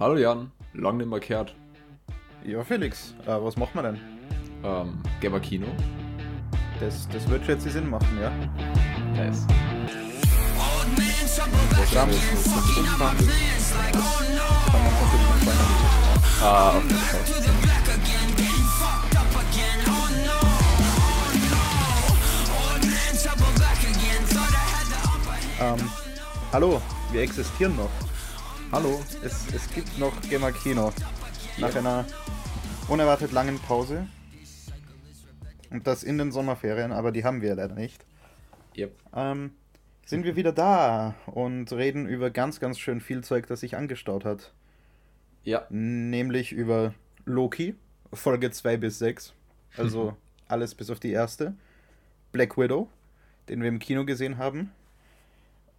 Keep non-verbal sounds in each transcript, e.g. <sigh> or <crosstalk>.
Hallo Jan, lang nicht mehr gehört. Ja, Felix, äh, was machen wir denn? Ähm, gehen wir Kino? Das, das wird schon jetzt Sinn machen, ja? Nice. Was haben wir jetzt. Ah, auf jeden Fall. Ähm, hallo, wir existieren noch. Hallo, es, es gibt noch Gamer Kino. Nach einer unerwartet langen Pause. Und das in den Sommerferien, aber die haben wir leider nicht. Yep. Ähm, sind wir wieder da und reden über ganz, ganz schön viel Zeug, das sich angestaut hat. Ja, Nämlich über Loki, Folge 2 bis 6. Also <laughs> alles bis auf die erste. Black Widow, den wir im Kino gesehen haben.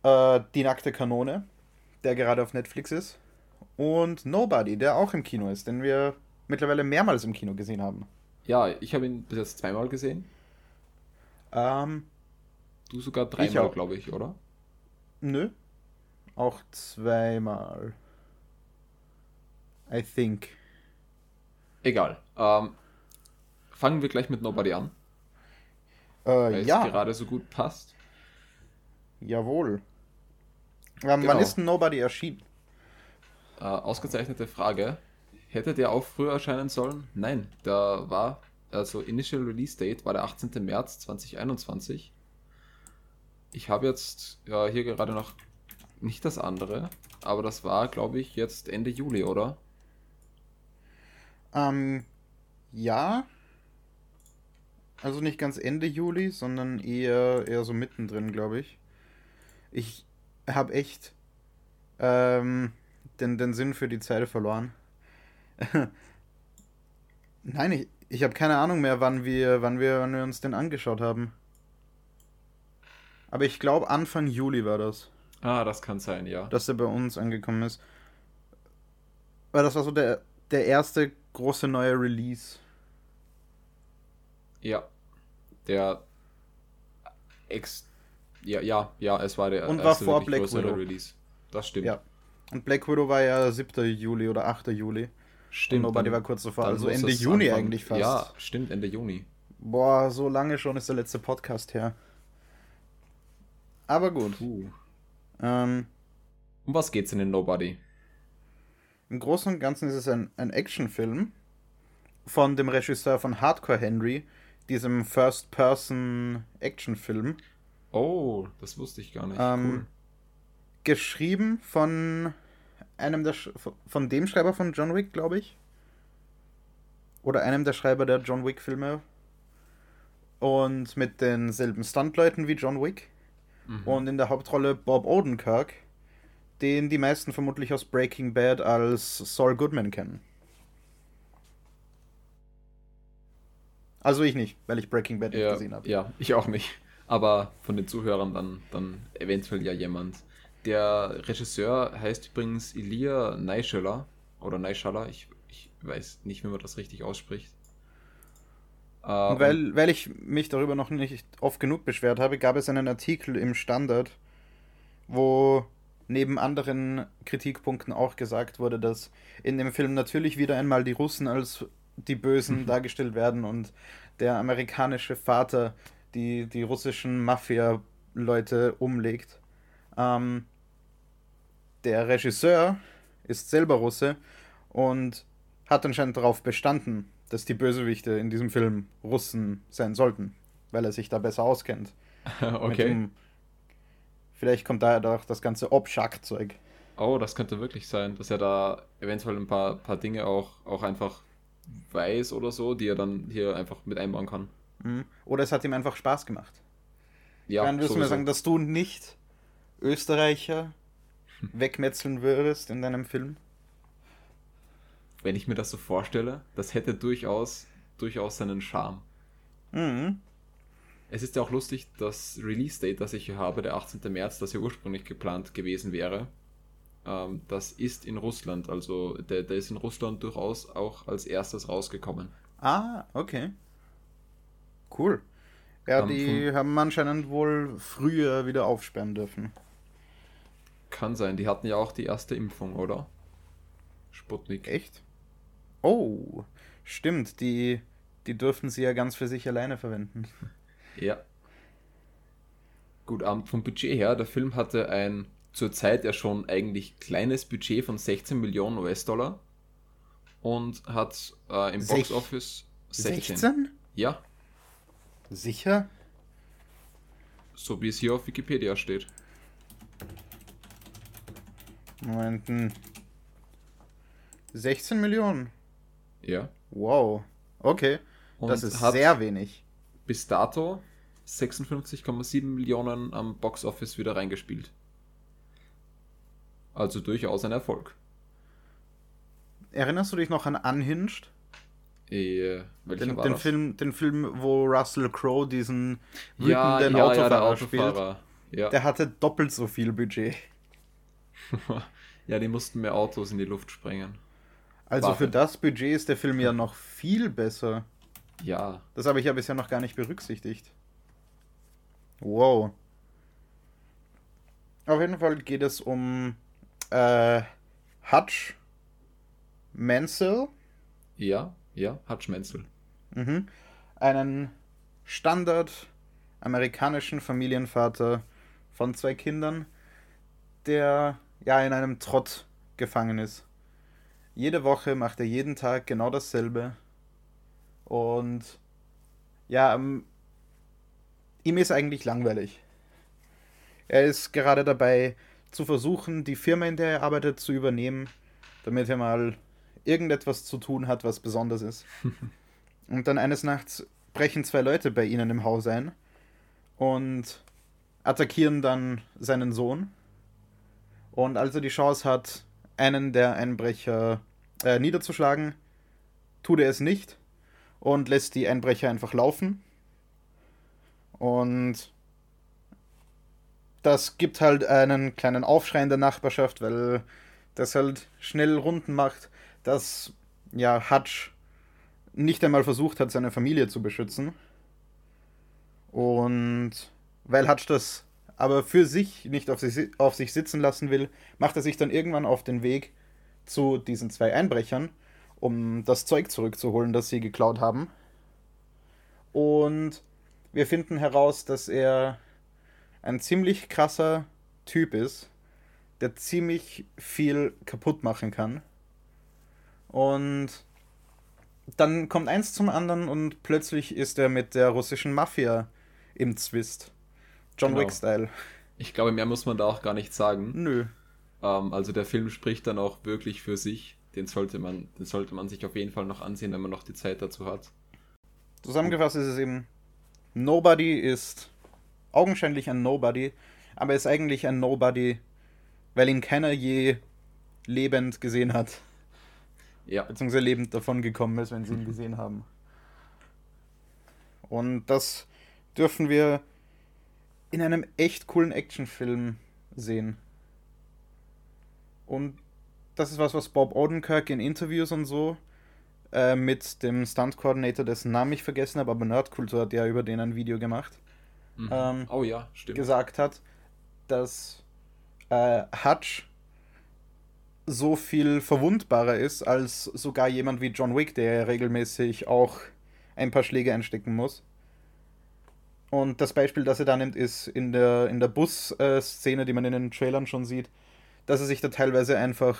Äh, die nackte Kanone, der gerade auf Netflix ist. Und Nobody, der auch im Kino ist, den wir mittlerweile mehrmals im Kino gesehen haben. ja, ich habe ihn bis jetzt zweimal gesehen. Ähm, Du sogar dreimal, glaube ich, oder? nö. Auch zweimal. I think. Egal. Ähm, fangen wir gleich mit Nobody an, Äh, weil ja. es gerade so gut passt. Jawohl. Ähm, Genau. Wann ist denn Nobody erschienen? Äh, ausgezeichnete Frage. Hätte der auch früher erscheinen sollen? Nein, der war, also Initial Release Date war der 18. März 2021. Ich habe jetzt ja, hier gerade noch nicht das andere, aber das war, glaube ich, jetzt Ende Juli, oder? Ähm, ja. Also nicht ganz Ende Juli, sondern eher, eher so mittendrin, glaube ich. Ich habe echt ähm, den, den Sinn für die Zeit verloren. <laughs> Nein, ich, ich habe keine Ahnung mehr, wann wir, wann wir, wann wir uns den angeschaut haben. Aber ich glaube, Anfang Juli war das. Ah, das kann sein, ja. dass er bei uns angekommen ist. Weil das war so der, der erste große neue Release. Ja. Der ex. Ja, ja, ja, es war der Und war vor Black Widow. Release. Das stimmt. Ja. Und Black Widow war ja 7. Juli oder 8. Juli. Stimmt. Und Nobody war kurz davor, also Ende Juni Anfang- eigentlich fast. Ja, stimmt, Ende Juni. Boah, so lange schon ist der letzte Podcast her. Aber gut. Puh. Ähm, Um was geht's in Nobody? Im Großen und Ganzen ist es ein, ein Actionfilm von dem Regisseur von Hardcore Henry, diesem First-Person-Actionfilm. Oh, das wusste ich gar nicht. Ähm, geschrieben von einem der Sch von dem Schreiber von John Wick, glaube ich. Oder einem der Schreiber der John Wick Filme. Und mit denselben Stuntleuten wie John Wick. cool. Mhm. Und in der Hauptrolle Bob Odenkirk, den die meisten vermutlich aus Breaking Bad als Saul Goodman kennen. Also ich nicht, weil ich Breaking Bad nicht ja, gesehen habe. ja, ich auch nicht. Aber von den Zuhörern dann, dann eventuell ja jemand. Der Regisseur heißt übrigens Elia Neischeller oder Neischeller. Ich, ich weiß nicht, wie man das richtig ausspricht. Äh, weil, weil ich mich darüber noch nicht oft genug beschwert habe, gab es einen Artikel im Standard, wo neben anderen Kritikpunkten auch gesagt wurde, dass in dem Film natürlich wieder einmal die Russen als die Bösen dargestellt werden und der amerikanische Vater die, die russischen Mafia-Leute umlegt. Ähm, der Regisseur ist selber Russe und hat anscheinend darauf bestanden, dass die Bösewichte in diesem Film Russen sein sollten, weil er sich da besser auskennt. <laughs> Okay. dem- vielleicht kommt daher doch das ganze Obschak-Zeug. Oh, das könnte wirklich sein, dass er da eventuell ein paar, paar Dinge auch, auch einfach weiß oder so, die er dann hier einfach mit einbauen kann. Mhm. Oder es hat ihm einfach Spaß gemacht. Ja, Dann wirst du mir sagen, dass du nicht Österreicher wegmetzeln würdest in deinem Film? wenn ich mir das so vorstelle, das hätte durchaus, durchaus seinen Charme. Mhm. Es ist ja auch lustig, das Release-Date, das ich hier habe, der 18. März, das ja ursprünglich geplant gewesen wäre, ähm, das ist in Russland. Also der, der ist in Russland durchaus auch als erstes rausgekommen. Ah, okay. Cool. Ja, Ähm, die haben anscheinend wohl früher wieder aufsperren dürfen. Kann sein, die hatten ja auch die erste Impfung, oder? Sputnik. Echt? Oh, stimmt. Die, die dürften sie ja ganz für sich alleine verwenden. <laughs> Ja. Gut, um, vom Budget her, der Film hatte ein zur Zeit ja schon eigentlich kleines Budget von 16 Millionen US-Dollar und hat äh, im Box Office 16. 16? Ja, Sicher? so wie es hier auf Wikipedia steht. Moment. hm. 16 Millionen. Ja. Wow. Okay. Und das ist sehr wenig. bis dato 56,7 Millionen am Box Office wieder reingespielt. Also durchaus ein Erfolg. Erinnerst du dich noch an Unhinged? Äh, Den, den? Film, den Film, wo Russell Crowe diesen ja, wütenden ja, Autofahrer, ja, der spielt. Autofahrer. Ja. Der hatte doppelt so viel Budget. <laughs> ja, die mussten mehr Autos in die Luft sprengen. Also Warte. für das Budget ist der Film ja noch viel besser. Ja, Das habe ich ja bisher noch gar nicht berücksichtigt. Wow. Auf jeden Fall geht es um äh, Hutch Mansell, ja, ja, hat Schmenzel. mhm. einen Standard amerikanischen Familienvater von zwei Kindern, der ja in einem Trott gefangen ist. Jede Woche macht er jeden Tag genau dasselbe. Und ja, ähm, ihm ist eigentlich langweilig. Er ist gerade dabei zu versuchen, die Firma, in der er arbeitet, zu übernehmen, damit er mal irgendetwas zu tun hat, was besonders ist. <laughs> und dann eines Nachts brechen zwei Leute bei ihnen im Haus ein und attackieren dann seinen Sohn. Und als er die Chance hat, einen der Einbrecher äh, niederzuschlagen, tut er es nicht und lässt die Einbrecher einfach laufen. Und das gibt halt einen kleinen Aufschrei in der Nachbarschaft, weil das halt schnell Runden macht, dass ja Hutch nicht einmal versucht hat, seine Familie zu beschützen. Und weil Hutch das aber für sich nicht auf sich, auf sich sitzen lassen will, macht er sich dann irgendwann auf den Weg zu diesen zwei Einbrechern, um das Zeug zurückzuholen, das sie geklaut haben. Und wir finden heraus, dass er ein ziemlich krasser Typ ist, der ziemlich viel kaputt machen kann. Und dann kommt eins zum anderen und plötzlich ist er mit der russischen Mafia im Zwist. John Genau. Wick-Style. Ich glaube, mehr muss man da auch gar nicht sagen. Nö. Ähm, also der Film spricht dann auch wirklich für sich. Den sollte man, den sollte man sich auf jeden Fall noch ansehen, wenn man noch die Zeit dazu hat. Zusammengefasst ist es eben, Nobody ist augenscheinlich ein Nobody, aber ist eigentlich ein Nobody, weil ihn keiner je lebend gesehen hat, Ja, beziehungsweise lebend davon gekommen ist, wenn sie ihn gesehen haben. Und das dürfen wir in einem echt coolen Actionfilm sehen. Und das ist was, was Bob Odenkirk in Interviews und so äh, mit dem Stunt-Coordinator, dessen Namen ich vergessen habe, aber Nerdkultur hat ja über den ein Video gemacht, mhm. ähm, oh ja, stimmt. gesagt hat, dass äh, Hutch so viel verwundbarer ist als sogar jemand wie John Wick, der regelmäßig auch ein paar Schläge einstecken muss. Und das Beispiel, das er da nimmt, ist in der, in der Bus-Szene, die man in den Trailern schon sieht, dass er sich da teilweise einfach,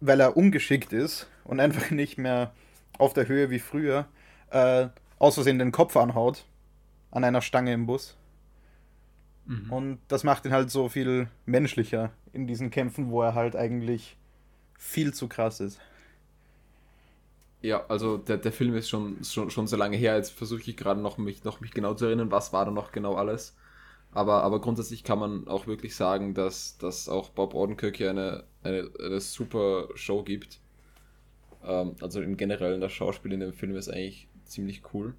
weil er ungeschickt ist und einfach <laughs> nicht mehr auf der Höhe wie früher, äh, aus Versehen den Kopf anhaut an einer Stange im Bus. Mhm. Und das macht ihn halt so viel menschlicher in diesen Kämpfen, wo er halt eigentlich viel zu krass ist. Ja, also der, der Film ist schon, schon, schon so lange her. Jetzt versuche ich gerade noch mich, noch mich genau zu erinnern, was war da noch genau alles. Aber, aber grundsätzlich kann man auch wirklich sagen, dass, dass auch Bob Odenkirk hier eine, eine, eine super Show gibt. Ähm, also im Generellen das Schauspiel in dem Film ist eigentlich ziemlich cool.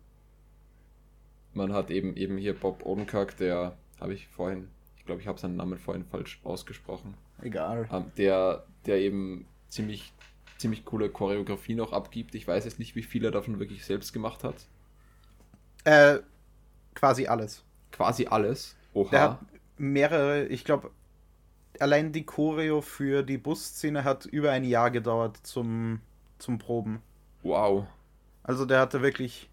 Man hat eben, eben hier Bob Odenkirk, der habe ich vorhin, ich glaube, ich habe seinen Namen vorhin falsch ausgesprochen. Egal. Ähm, der, der eben ziemlich, ziemlich coole Choreografie noch abgibt. Ich weiß jetzt nicht, wie viel er davon wirklich selbst gemacht hat. Äh, quasi alles. Quasi alles. Oha. Der hat mehrere, ich glaube, allein die Choreo für die Busszene hat über ein Jahr gedauert zum, zum Proben. Wow. Also der hatte wirklich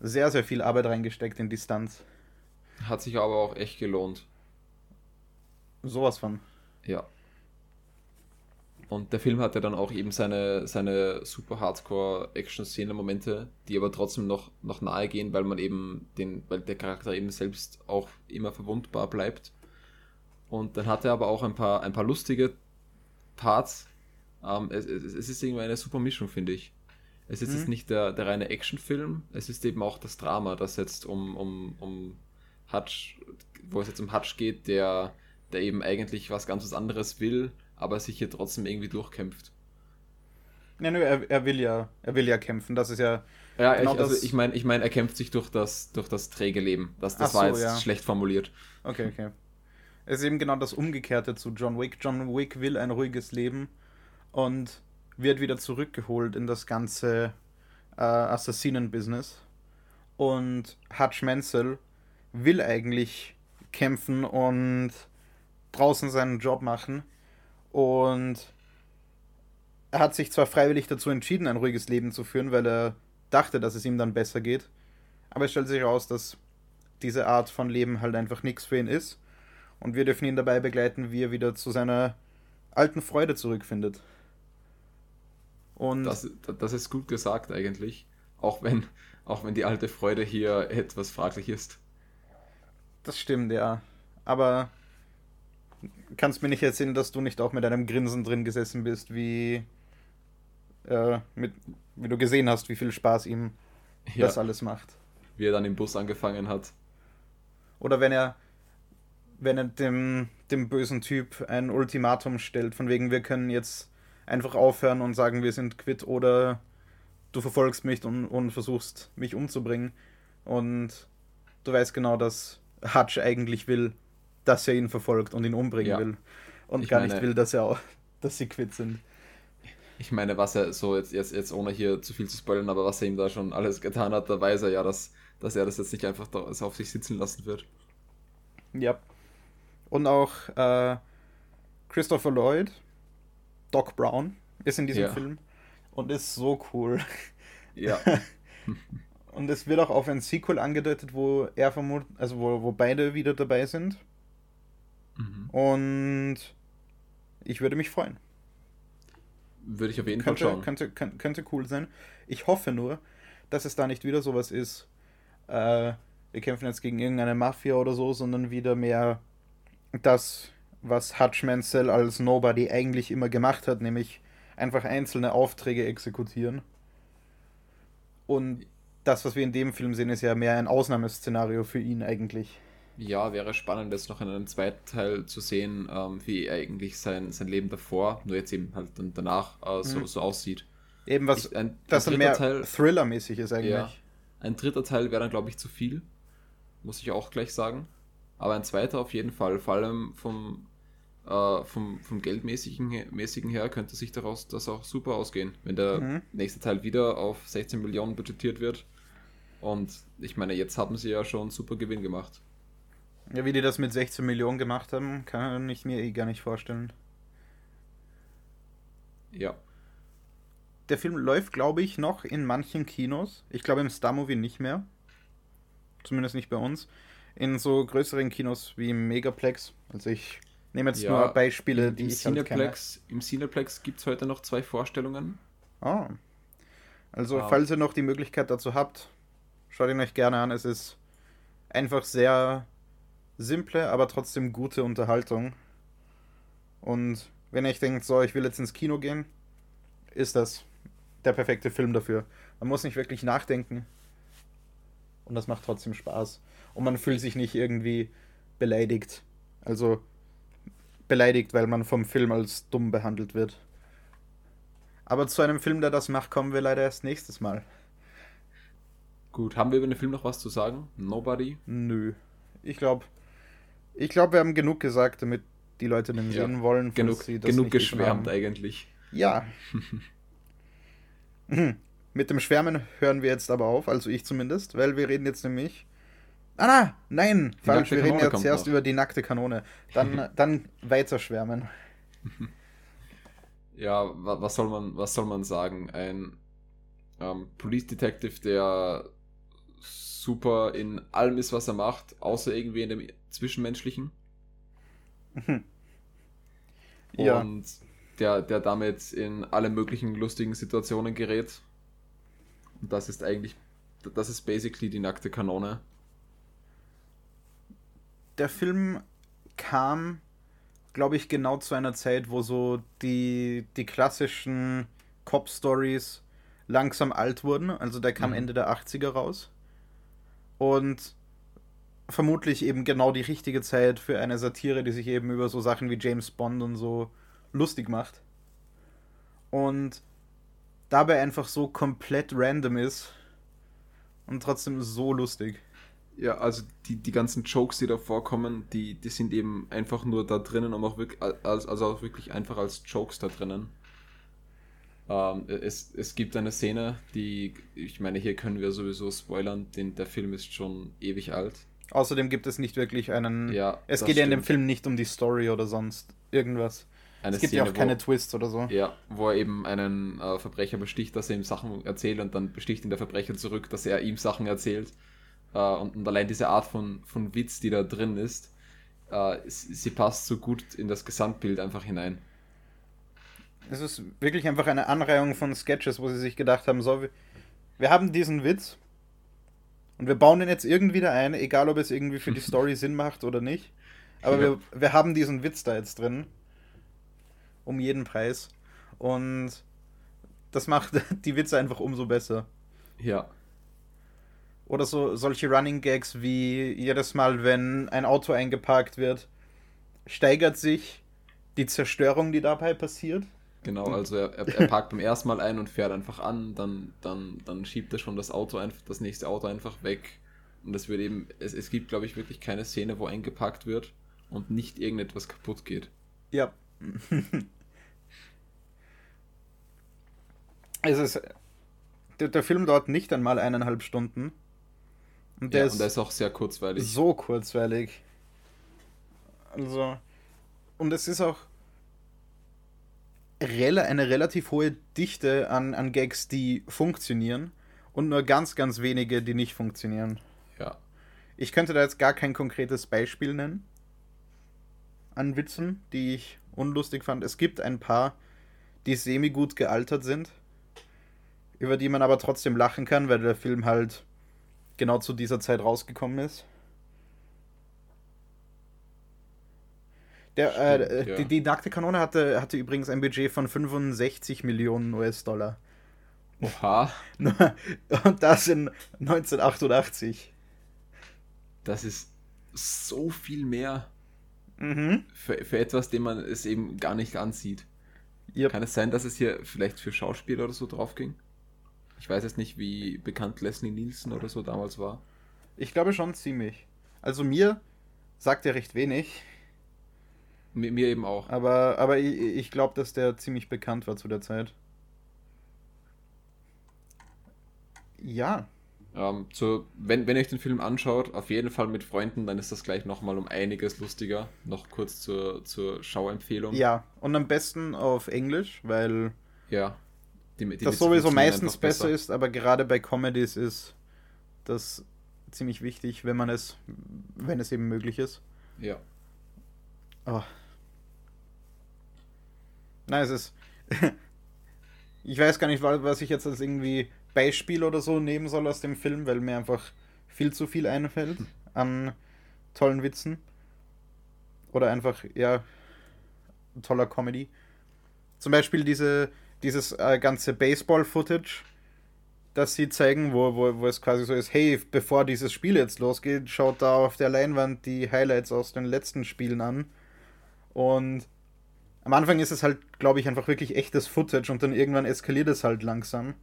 sehr, sehr viel Arbeit reingesteckt in Distanz. Hat sich aber auch echt gelohnt. Sowas von. Ja. Und der Film hatte dann auch eben seine, seine super Hardcore-Action-Szene-Momente, die aber trotzdem noch, noch nahe gehen, weil man eben den, weil der Charakter eben selbst auch immer verwundbar bleibt. Und dann hat er aber auch ein paar, ein paar lustige Parts. Ähm, es, es, es ist irgendwie eine super Mischung, finde ich. Es ist mhm. jetzt nicht der, der reine Actionfilm, es ist eben auch das Drama, das jetzt um, um, um Hutch, wo es jetzt um Hutch geht, der, der eben eigentlich was ganz was anderes will, aber sich hier trotzdem irgendwie durchkämpft. Ja, nö, er, er will ja, er will ja kämpfen, das ist ja. Ja, genau ich, also ich meine, ich mein, er kämpft sich durch das, durch das träge Leben. Das, das war so, jetzt ja. schlecht formuliert. Okay, okay. Es ist eben genau das Umgekehrte zu John Wick. John Wick will ein ruhiges Leben und wird wieder zurückgeholt in das ganze äh, Assassinen-Business. Und Hutch Mansell will eigentlich kämpfen und draußen seinen Job machen. Und er hat sich zwar freiwillig dazu entschieden, ein ruhiges Leben zu führen, weil er dachte, dass es ihm dann besser geht. Aber es stellt sich heraus, dass diese Art von Leben halt einfach nichts für ihn ist. Und wir dürfen ihn dabei begleiten, wie er wieder zu seiner alten Freude zurückfindet. Und das, das ist gut gesagt eigentlich, auch wenn, auch wenn die alte Freude hier etwas fraglich ist. Das stimmt, ja. Aber kannst mir nicht erzählen, dass du nicht auch mit einem Grinsen drin gesessen bist, wie, äh, mit, wie du gesehen hast, wie viel Spaß ihm ja. das alles macht. Wie er dann im Bus angefangen hat. Oder wenn er, wenn er dem, dem bösen Typ ein Ultimatum stellt, von wegen, wir können jetzt einfach aufhören und sagen, wir sind quitt oder du verfolgst mich und, und versuchst mich umzubringen. Und du weißt genau, dass Hutch eigentlich will, dass er ihn verfolgt und ihn umbringen ja. will. Und ich gar meine, nicht will, dass er auch, dass sie quitt sind. Ich meine, was er so jetzt, jetzt, jetzt ohne hier zu viel zu spoilern, aber was er ihm da schon alles getan hat, da weiß er ja, dass, dass er das jetzt nicht einfach da, auf sich sitzen lassen wird. Ja. Und auch äh, Christopher Lloyd, Doc Brown ist in diesem ja. Film und ist so cool. Ja. <laughs> und es wird auch auf ein Sequel angedeutet, wo er vermutet, also wo, wo beide wieder dabei sind. Mhm. Und ich würde mich freuen. Würde ich auf jeden könnte, Fall schauen. Könnte, könnte, könnte cool sein. Ich hoffe nur, dass es da nicht wieder sowas ist, äh, wir kämpfen jetzt gegen irgendeine Mafia oder so, sondern wieder mehr das was Hutch Mansell als Nobody eigentlich immer gemacht hat, nämlich einfach einzelne Aufträge exekutieren. Und das, was wir in dem Film sehen, ist ja mehr ein Ausnahmeszenario für ihn eigentlich. Ja, wäre spannend, jetzt noch in einem zweiten Teil zu sehen, ähm, wie eigentlich sein, sein Leben davor, nur jetzt eben halt dann danach äh, so, mhm. so aussieht. Eben was, ich, ein, das ein mehr Thriller-mäßig ist eigentlich. Ja, ein dritter Teil wäre dann, glaube ich, zu viel, muss ich auch gleich sagen. Aber ein zweiter auf jeden Fall, vor allem vom, äh, vom, vom Geldmäßigen mäßigen her könnte sich daraus das auch super ausgehen, wenn der mhm. nächste Teil wieder auf 16 Millionen budgetiert wird. Und ich meine, jetzt haben sie ja schon super Gewinn gemacht. Ja, wie die das mit 16 Millionen gemacht haben, kann ich mir eh gar nicht vorstellen. Ja. Der Film läuft, glaube ich, noch in manchen Kinos. Ich glaube im Star Movie nicht mehr. Zumindest nicht bei uns. In so größeren Kinos wie Megaplex. Also ich nehme jetzt ja, nur Beispiele, die ich Cineplex, halt Im Cineplex gibt es heute noch zwei Vorstellungen. Oh. Also, wow. falls ihr noch die Möglichkeit dazu habt, schaut ihn euch gerne an. Es ist einfach sehr simple, aber trotzdem gute Unterhaltung. Und wenn ihr denkt, so, ich will jetzt ins Kino gehen, ist das der perfekte Film dafür. Man muss nicht wirklich nachdenken. Und das macht trotzdem Spaß. Und man fühlt sich nicht irgendwie beleidigt. Also, beleidigt, weil man vom Film als dumm behandelt wird. Aber zu einem Film, der das macht, kommen wir leider erst nächstes Mal. Gut, haben wir über den Film noch was zu sagen? Nobody? Nö. Ich glaube, ich glaube, wir haben genug gesagt, damit die Leute den ja. sehen wollen. Genug, genug geschwärmt eigentlich. Ja. <laughs> Mit dem Schwärmen hören wir jetzt aber auf, also ich zumindest, weil wir reden jetzt nämlich Ah, na, nein, Die falsch. Wir reden jetzt noch. über die nackte Kanone. Dann, <laughs> dann weiter schwärmen. <laughs> Ja, wa was soll man, was soll man sagen? Ein ähm, Police Detective, der super in allem ist, was er macht, außer irgendwie in dem Zwischenmenschlichen. Ja. Und der, der damit in alle möglichen lustigen Situationen gerät. Und das ist eigentlich, das ist basically die nackte Kanone. der Film kam, glaube ich, genau zu einer Zeit, wo so die, die klassischen Cop-Stories langsam alt wurden. Also der kam Mhm. Ende der 80er raus. Und vermutlich eben genau die richtige Zeit für eine Satire, die sich eben über so Sachen wie James Bond und so lustig macht. Und dabei einfach so komplett random ist und trotzdem so lustig. Ja, also die, die ganzen Jokes, die da vorkommen, die, die sind eben einfach nur da drinnen, um auch wirklich, als, also auch wirklich einfach als Jokes da drinnen. Ähm, es, es gibt eine Szene, die, ich meine, hier können wir sowieso spoilern, denn der Film ist schon ewig alt. Außerdem gibt es nicht wirklich einen. Ja, es geht ja in dem stimmt. Film nicht um die Story oder sonst irgendwas. Eine es gibt ja auch Szene, keine wo, Twists oder so. Ja, wo er eben einen äh, Verbrecher besticht, dass er ihm Sachen erzählt und dann besticht ihn der Verbrecher zurück, dass er ihm Sachen erzählt. Äh, und, und allein diese Art von, von Witz, die da drin ist, äh, sie passt so gut in das Gesamtbild einfach hinein. Es ist wirklich einfach eine Anreihung von Sketches, wo sie sich gedacht haben: so, wir, haben diesen Witz und wir bauen den jetzt irgendwie da ein, egal ob es irgendwie für die <laughs> Story Sinn macht oder nicht. Aber Ja. wir, wir haben diesen Witz da jetzt drin. Um jeden Preis. Und das macht <laughs> die Witze einfach umso besser. Ja, Oder so solche Running Gags wie jedes Mal, wenn ein Auto eingeparkt wird, steigert sich die Zerstörung, die dabei passiert. Genau. Also er, er, er parkt beim ersten Mal ein und fährt einfach an, dann, dann, dann schiebt er schon das Auto einfach, das nächste Auto einfach weg. Und es wird eben, es, es gibt, glaube ich, wirklich keine Szene, wo eingeparkt wird und nicht irgendetwas kaputt geht. Ja. <laughs> es ist. Der, der Film dauert nicht einmal eineinhalb Stunden. Und der ja, ist, und der ist auch sehr kurzweilig. so kurzweilig. Also. Und es ist auch eine relativ hohe Dichte an, an Gags, die funktionieren. Und nur ganz, ganz wenige, die nicht funktionieren. Ja. Ich könnte da jetzt gar kein konkretes Beispiel nennen an Witzen, die ich unlustig fand. Es gibt ein paar, die semi gut gealtert sind, über die man aber trotzdem lachen kann, weil der Film halt genau zu dieser Zeit rausgekommen ist. Der, äh, Stimmt, ja. die, die nackte Kanone hatte, hatte übrigens ein Budget von 65 Millionen US-Dollar. Oha, <laughs> Und das in 1988. das ist so viel mehr Mhm. für, für etwas, dem man es eben gar nicht ansieht. Yep. Kann es sein, dass es hier vielleicht für Schauspieler oder so drauf ging? Ich weiß jetzt nicht, wie bekannt Leslie Nielsen oder so damals war. Ich glaube schon ziemlich. Also mir sagt er recht wenig, Mir, mir eben auch. aber, aber ich, ich glaube, dass der ziemlich bekannt war zu der Zeit. Ja, Ähm, zu, wenn, wenn ihr euch den Film anschaut, auf jeden Fall mit Freunden, dann ist das gleich nochmal um einiges lustiger. Noch kurz zur, zur Schauempfehlung. ja. Und am besten auf Englisch, weil Ja. Die, die das sowieso meistens einfach besser ist, aber gerade bei Comedies ist das ziemlich wichtig, wenn man es, wenn es eben möglich ist. Ja. Oh. Nein, es ist. <laughs> ich weiß gar nicht, wa- was ich jetzt als irgendwie Beispiel oder so nehmen soll aus dem Film, weil mir einfach viel zu viel einfällt an tollen Witzen. Oder einfach, ja, toller Comedy. Zum Beispiel diese, dieses äh, ganze Baseball-Footage, das sie zeigen, wo, wo, wo es quasi so ist, hey, bevor dieses Spiel jetzt losgeht, schaut da auf der Leinwand die Highlights aus den letzten Spielen an. Und am Anfang ist es halt, glaube ich, einfach wirklich echtes Footage und dann irgendwann eskaliert es halt langsam.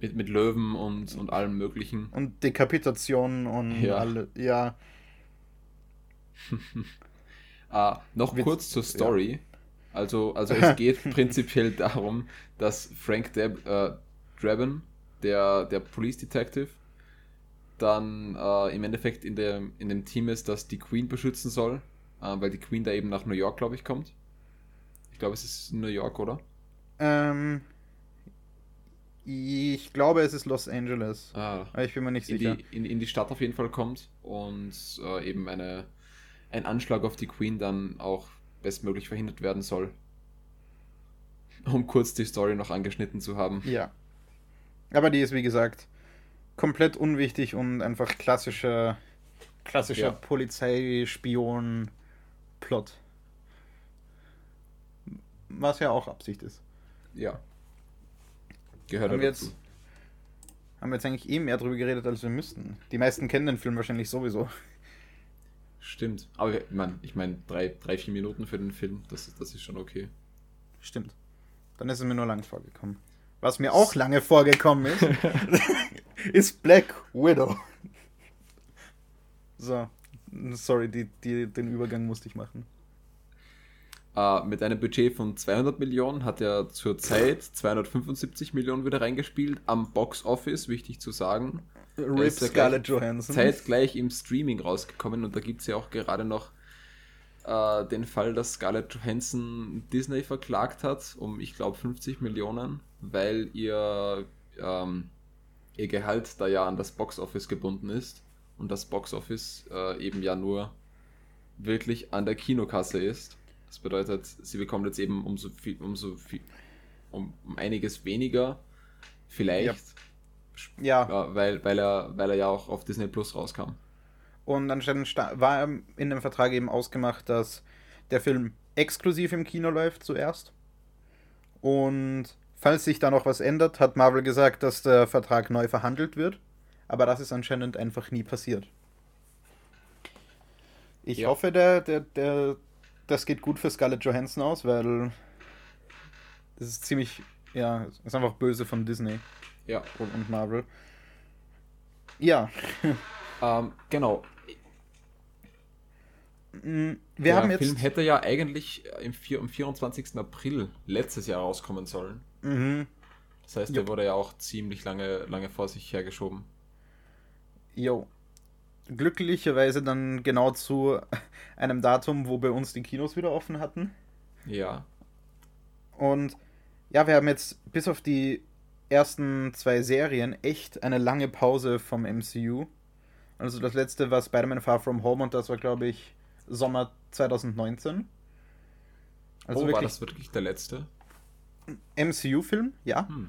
Mit, mit Löwen und, und allem Möglichen. Und Dekapitation und Ja. alle, ja. <laughs> Ah, noch Witz- kurz zur Story. Also, also es geht <laughs> prinzipiell darum, dass Frank Deb äh, Drabin, der, der Police Detective, dann äh, im Endeffekt in dem, in dem Team ist, das die Queen beschützen soll, äh, weil die Queen da eben nach New York, glaube ich, kommt. Ich glaube, es ist New York, oder? Ähm, ich glaube, es ist Los Angeles. Ah, Aber ich bin mir nicht in, sicher. die, in, in die Stadt auf jeden Fall kommt und äh, eben eine, ein Anschlag auf die Queen dann auch bestmöglich verhindert werden soll. Um kurz die Story noch angeschnitten zu haben. Ja. Aber die ist, wie gesagt, komplett unwichtig und einfach klassischer, klassischer Ja. Polizeispion-Plot. Was ja auch Absicht ist. Ja. Gehört Haben wir dazu. jetzt, haben wir jetzt eigentlich eh mehr drüber geredet, als wir müssten. Die meisten kennen den Film wahrscheinlich sowieso. Stimmt. Aber ich meine, ich mein, drei, drei, vier Minuten für den Film, das, ist- das ist schon okay. Stimmt. Dann ist es mir nur lang vorgekommen. Was mir auch lange vorgekommen ist, <laughs> ist Black Widow. So. Sorry, die, die, den Übergang musste ich machen. Äh, mit einem Budget von 200 Millionen hat er zurzeit 275 Millionen wieder reingespielt am Box Office, wichtig zu sagen. Rip Scarlett gleich- Johansson. Zeitgleich im Streaming rausgekommen und da gibt es ja auch gerade noch äh, den Fall, dass Scarlett Johansson Disney verklagt hat um, ich glaube, 50 Millionen, weil ihr, ähm, ihr Gehalt da ja an das Box Office gebunden ist und das Box Office äh, eben ja nur wirklich an der Kinokasse ist. Das bedeutet, sie bekommt jetzt eben umso viel, umso viel, um, um einiges weniger, vielleicht, Ja, ja, weil, weil, er, weil er ja auch auf Disney Plus rauskam. und anscheinend war in dem Vertrag eben ausgemacht, dass der Film exklusiv im Kino läuft zuerst. Und falls sich da noch was ändert, hat Marvel gesagt, dass der Vertrag neu verhandelt wird. Aber das ist anscheinend einfach nie passiert. Ich Ja. hoffe, der, der, der, das geht gut für Scarlett Johansson aus, weil das ist ziemlich, ja, ist einfach böse von Disney Ja, und, Marvel. Ja, <laughs> ähm, genau. mm, wir der haben jetzt. Film hätte ja eigentlich im vier, am 24. April letztes Jahr rauskommen sollen. Mhm. Das heißt, Jo. der wurde ja auch ziemlich lange, lange vor sich hergeschoben. Jo. Glücklicherweise dann genau zu <laughs> einem Datum, wo bei uns die Kinos wieder offen hatten. Ja, Und ja, wir haben jetzt bis auf die ersten zwei Serien echt eine lange Pause vom MCU. Also das letzte war Spider-Man Far From Home und das war, glaube ich, Sommer 2019. Also oh, war wirklich das wirklich der letzte? MCU-Film, ja. Hm.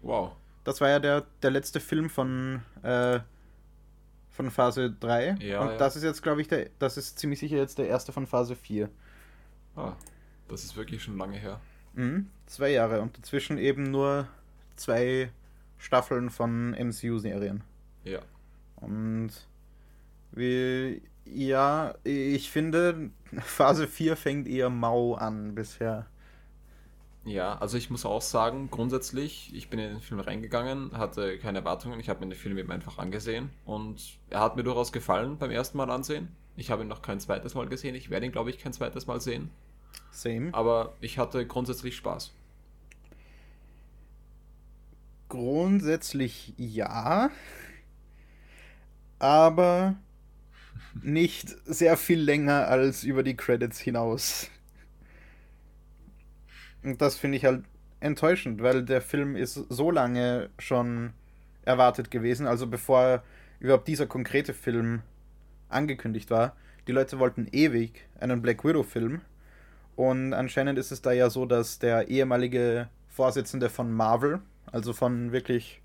Wow. Das war ja der, der letzte Film von, äh, von Phase 3. Ja, und ja. das ist jetzt, glaube ich, der, das ist ziemlich sicher jetzt der erste von Phase 4. Ah, das ist wirklich schon lange her. Mhm, zwei Jahre und dazwischen eben nur zwei Staffeln von MCU-Serien. Ja. Und wie, ja, ich finde, <laughs> Phase 4 fängt eher mau an bisher. Ja, also ich muss auch sagen, grundsätzlich, ich bin in den Film reingegangen, hatte keine Erwartungen, ich habe mir den Film eben einfach angesehen und er hat mir durchaus gefallen beim ersten Mal ansehen. Ich habe ihn noch kein zweites Mal gesehen, ich werde ihn, glaube ich, kein zweites Mal sehen, Same. aber ich hatte grundsätzlich Spaß. Grundsätzlich ja, aber nicht sehr viel länger als über die Credits hinaus. Und das finde ich halt enttäuschend, weil der Film ist so lange schon erwartet gewesen, also bevor überhaupt dieser konkrete Film angekündigt war. Die Leute wollten ewig einen Black Widow-Film und anscheinend ist es da ja so, dass der ehemalige Vorsitzende von Marvel, also von wirklich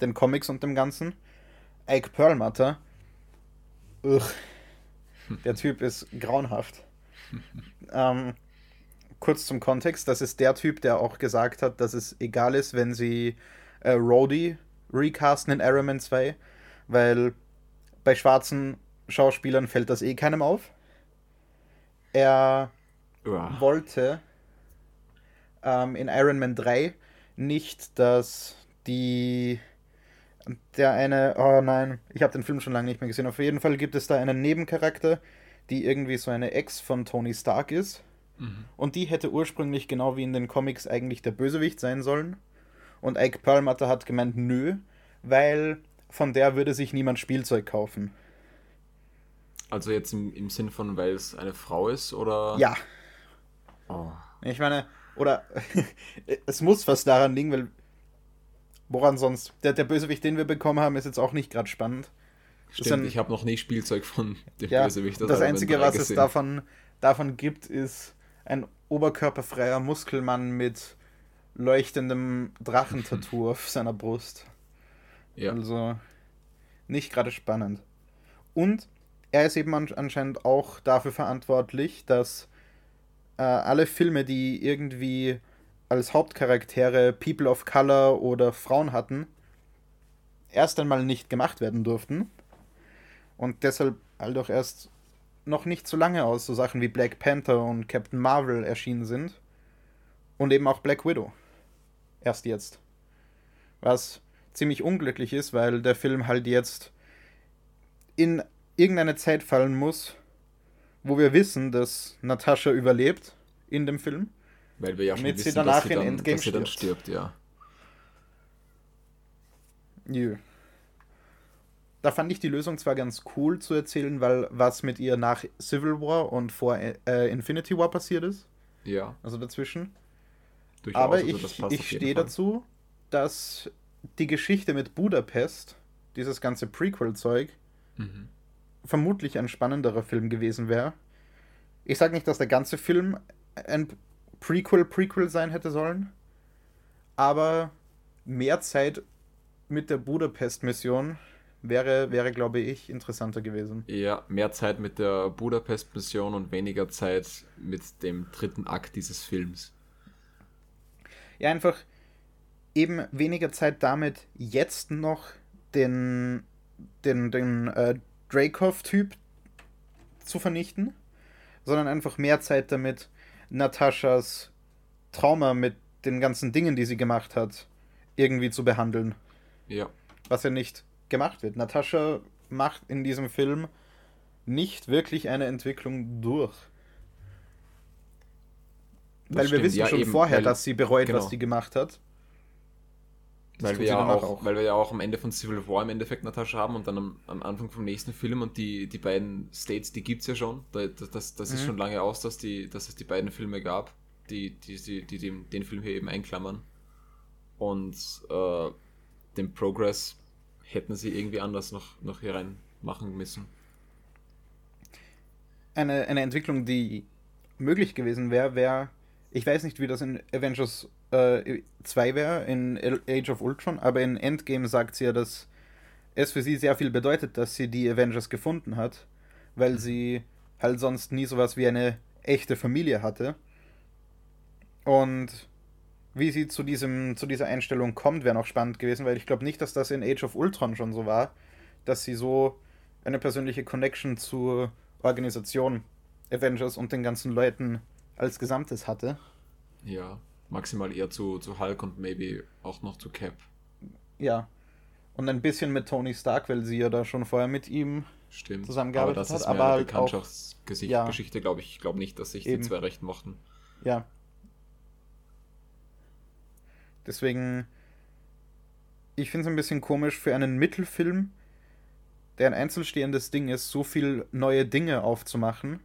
den Comics und dem Ganzen, Ike Perlmutter, ugh, der Typ ist grauenhaft. <laughs> ähm, kurz zum Kontext, das ist der Typ, der auch gesagt hat, dass es egal ist, wenn sie äh, Rhodey recasten in Iron Man 2, weil bei schwarzen Schauspielern fällt das eh keinem auf. Er Uah. wollte ähm, in Iron Man 3 nicht, dass die der eine, oh nein, ich habe den Film schon lange nicht mehr gesehen. Auf jeden Fall gibt es da einen Nebencharakter, die irgendwie so eine Ex von Tony Stark ist. Mhm. Und die hätte ursprünglich genau wie in den Comics eigentlich der Bösewicht sein sollen. Und Ike Perlmutter hat gemeint, nö, weil von der würde sich niemand Spielzeug kaufen. Also jetzt im, im Sinn von, weil es eine Frau ist, oder? Ja. Oh. Ich meine, oder <laughs> es muss was daran liegen, weil woran sonst? Der, der Bösewicht, den wir bekommen haben, ist jetzt auch nicht gerade spannend. Stimmt, ein- ich habe noch nie Spielzeug von dem Ja, Bösewicht. das aber Einzige, was es gesehen. davon, davon gibt, ist ein oberkörperfreier Muskelmann mit leuchtendem Drachentattoo <laughs> auf seiner Brust. Ja, Also nicht gerade spannend. Und er ist eben an- anscheinend auch dafür verantwortlich, dass äh, alle Filme, die irgendwie als Hauptcharaktere People of Color oder Frauen hatten, erst einmal nicht gemacht werden durften. Und deshalb halt auch erst noch nicht so lange aus so Sachen wie Black Panther und Captain Marvel erschienen sind. Und eben auch Black Widow. Erst jetzt. Was ziemlich unglücklich ist, weil der Film halt jetzt in irgendeine Zeit fallen muss, wo wir wissen, dass Natascha überlebt in dem Film. weil wir ja schon damit sie wissen, danach dass sie in dann, Endgame dass sie dann stirbt. stirbt, ja. Jö. Da fand ich die Lösung zwar ganz cool zu erzählen, weil was mit ihr nach Civil War und vor äh, Infinity War passiert ist, Ja, also dazwischen. durchaus. Aber also ich, passt ich stehe dazu, dass die Geschichte mit Budapest, dieses ganze Prequel-Zeug, Mhm. vermutlich ein spannenderer Film gewesen wäre. Ich sage nicht, dass der ganze Film ein Prequel-Prequel sein hätte sollen, aber mehr Zeit mit der Budapest-Mission wäre, wäre, glaube ich, interessanter gewesen. Ja, mehr Zeit mit der Budapest-Mission und weniger Zeit mit dem dritten Akt dieses Films. Ja, einfach eben weniger Zeit damit, jetzt noch den, den, den äh, Dracov-Typ zu vernichten, sondern einfach mehr Zeit damit, Nataschas Trauma mit den ganzen Dingen, die sie gemacht hat, irgendwie zu behandeln. Ja, Was ja nicht gemacht wird. Natascha macht in diesem Film nicht wirklich eine Entwicklung durch. Das weil wir stimmt. wissen Ja, schon eben, vorher, weil- dass sie bereut, genau. was sie gemacht hat. Das weil wir, ja danach auch, weil wir ja auch am Ende von Civil War im Endeffekt Natascha haben und dann am, am Anfang vom nächsten Film und die, die beiden States, die gibt es ja schon. Da, das das, das ist Mhm. schon lange aus, dass, die, dass es die beiden Filme gab, die, die, die, die den, den Film hier eben einklammern. Und äh, den Progress hätten sie irgendwie anders noch, noch hier rein machen müssen. eine, eine Entwicklung, die möglich gewesen wäre, wäre, ich weiß nicht, wie das in Avengers äh, 2 wäre, in Age of Ultron, aber in Endgame sagt sie ja, dass es für sie sehr viel bedeutet, dass sie die Avengers gefunden hat, weil sie halt sonst nie sowas wie eine echte Familie hatte. Und wie sie zu, diesem, zu dieser Einstellung kommt, wäre noch spannend gewesen, weil ich glaube nicht, dass das in Age of Ultron schon so war, dass sie so eine persönliche Connection zur Organisation Avengers und den ganzen Leuten als Gesamtes hatte. Ja, maximal eher zu, zu Hulk und maybe auch noch zu Cap. Ja. Und ein bisschen mit Tony Stark, weil sie ja da schon vorher mit ihm. Stimmt. zusammengearbeitet aber das hat, ist aber mehr eine halt Bekanntschaftsgeschichte, ja. Geschichte, glaube ich. Ich glaube nicht, dass sich Eben. die zwei recht mochten. Ja. Deswegen. Ich finde es ein bisschen komisch für einen Mittelfilm, der ein einzelstehendes Ding ist, so viel neue Dinge aufzumachen,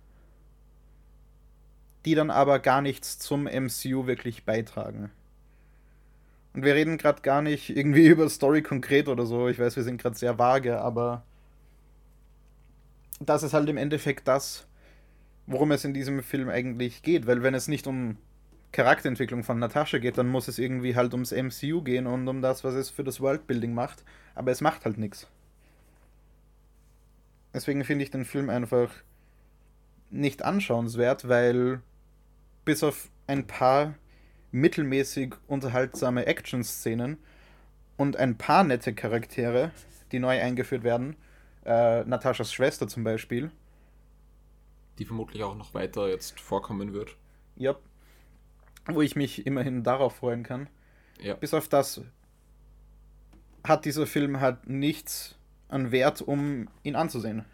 die dann aber gar nichts zum MCU wirklich beitragen. Und wir reden gerade gar nicht irgendwie <laughs> über Story konkret oder so. Ich weiß, wir sind gerade sehr vage, aber das ist halt im Endeffekt das, worum es in diesem Film eigentlich geht. Weil wenn es nicht um Charakterentwicklung von Natascha geht, dann muss es irgendwie halt ums MCU gehen und um das, was es für das Worldbuilding macht. Aber es macht halt nichts. Deswegen finde ich den Film einfach nicht anschauenswert, weil bis auf ein paar mittelmäßig unterhaltsame Action-Szenen und ein paar nette Charaktere, die neu eingeführt werden, äh, Nataschas Schwester zum Beispiel, Die vermutlich auch noch weiter jetzt vorkommen wird. ja, wo ich mich immerhin darauf freuen kann. Ja. Bis auf das hat dieser Film halt nichts an Wert, um ihn anzusehen.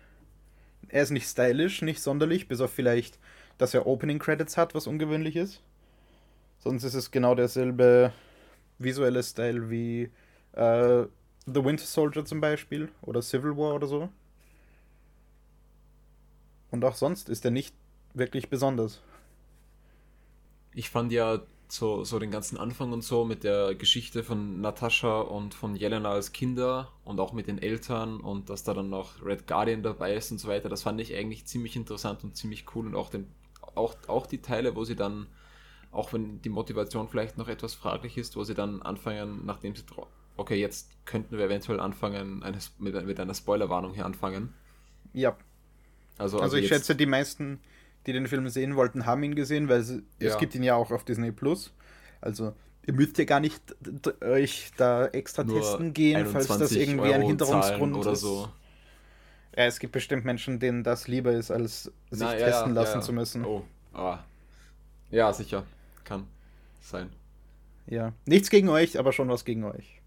Er ist nicht stylisch, nicht sonderlich, bis auf vielleicht, dass er Opening Credits hat, was ungewöhnlich ist. Sonst ist es genau derselbe visuelle Style wie äh, The Winter Soldier zum Beispiel oder Civil War oder so. Und auch sonst ist er nicht wirklich besonders. Ich fand ja so, so den ganzen Anfang und so mit der Geschichte von Natascha und von Jelena als Kinder und auch mit den Eltern und dass da dann noch Red Guardian dabei ist und so weiter, das fand ich eigentlich ziemlich interessant und ziemlich cool und auch, den, auch, auch die Teile, wo sie dann, auch wenn die Motivation vielleicht noch etwas fraglich ist, wo sie dann anfangen, nachdem sie, okay, jetzt könnten wir eventuell anfangen, eine, mit, mit einer Spoilerwarnung hier anfangen. Ja. Also, also, also ich schätze, die meisten die den Film sehen wollten, haben ihn gesehen, weil es, ja. es gibt ihn ja auch auf Disney Plus. Also ihr müsst ja gar nicht euch da extra Nur testen gehen, falls das irgendwie Euro ein Hintergrund oder ist. so. Ja, es gibt bestimmt Menschen, denen das lieber ist, als sich Na, testen ja, lassen zu müssen. Oh, ah. Ja, sicher. Kann sein. Ja. Nichts gegen euch, aber schon was gegen euch.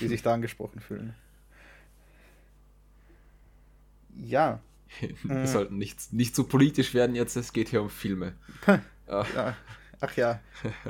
Die sich da <laughs> angesprochen fühlen. Ja. Wir mhm. sollten nicht, nicht so politisch werden jetzt, es geht hier um Filme. <laughs> ja. Ach ja. <laughs>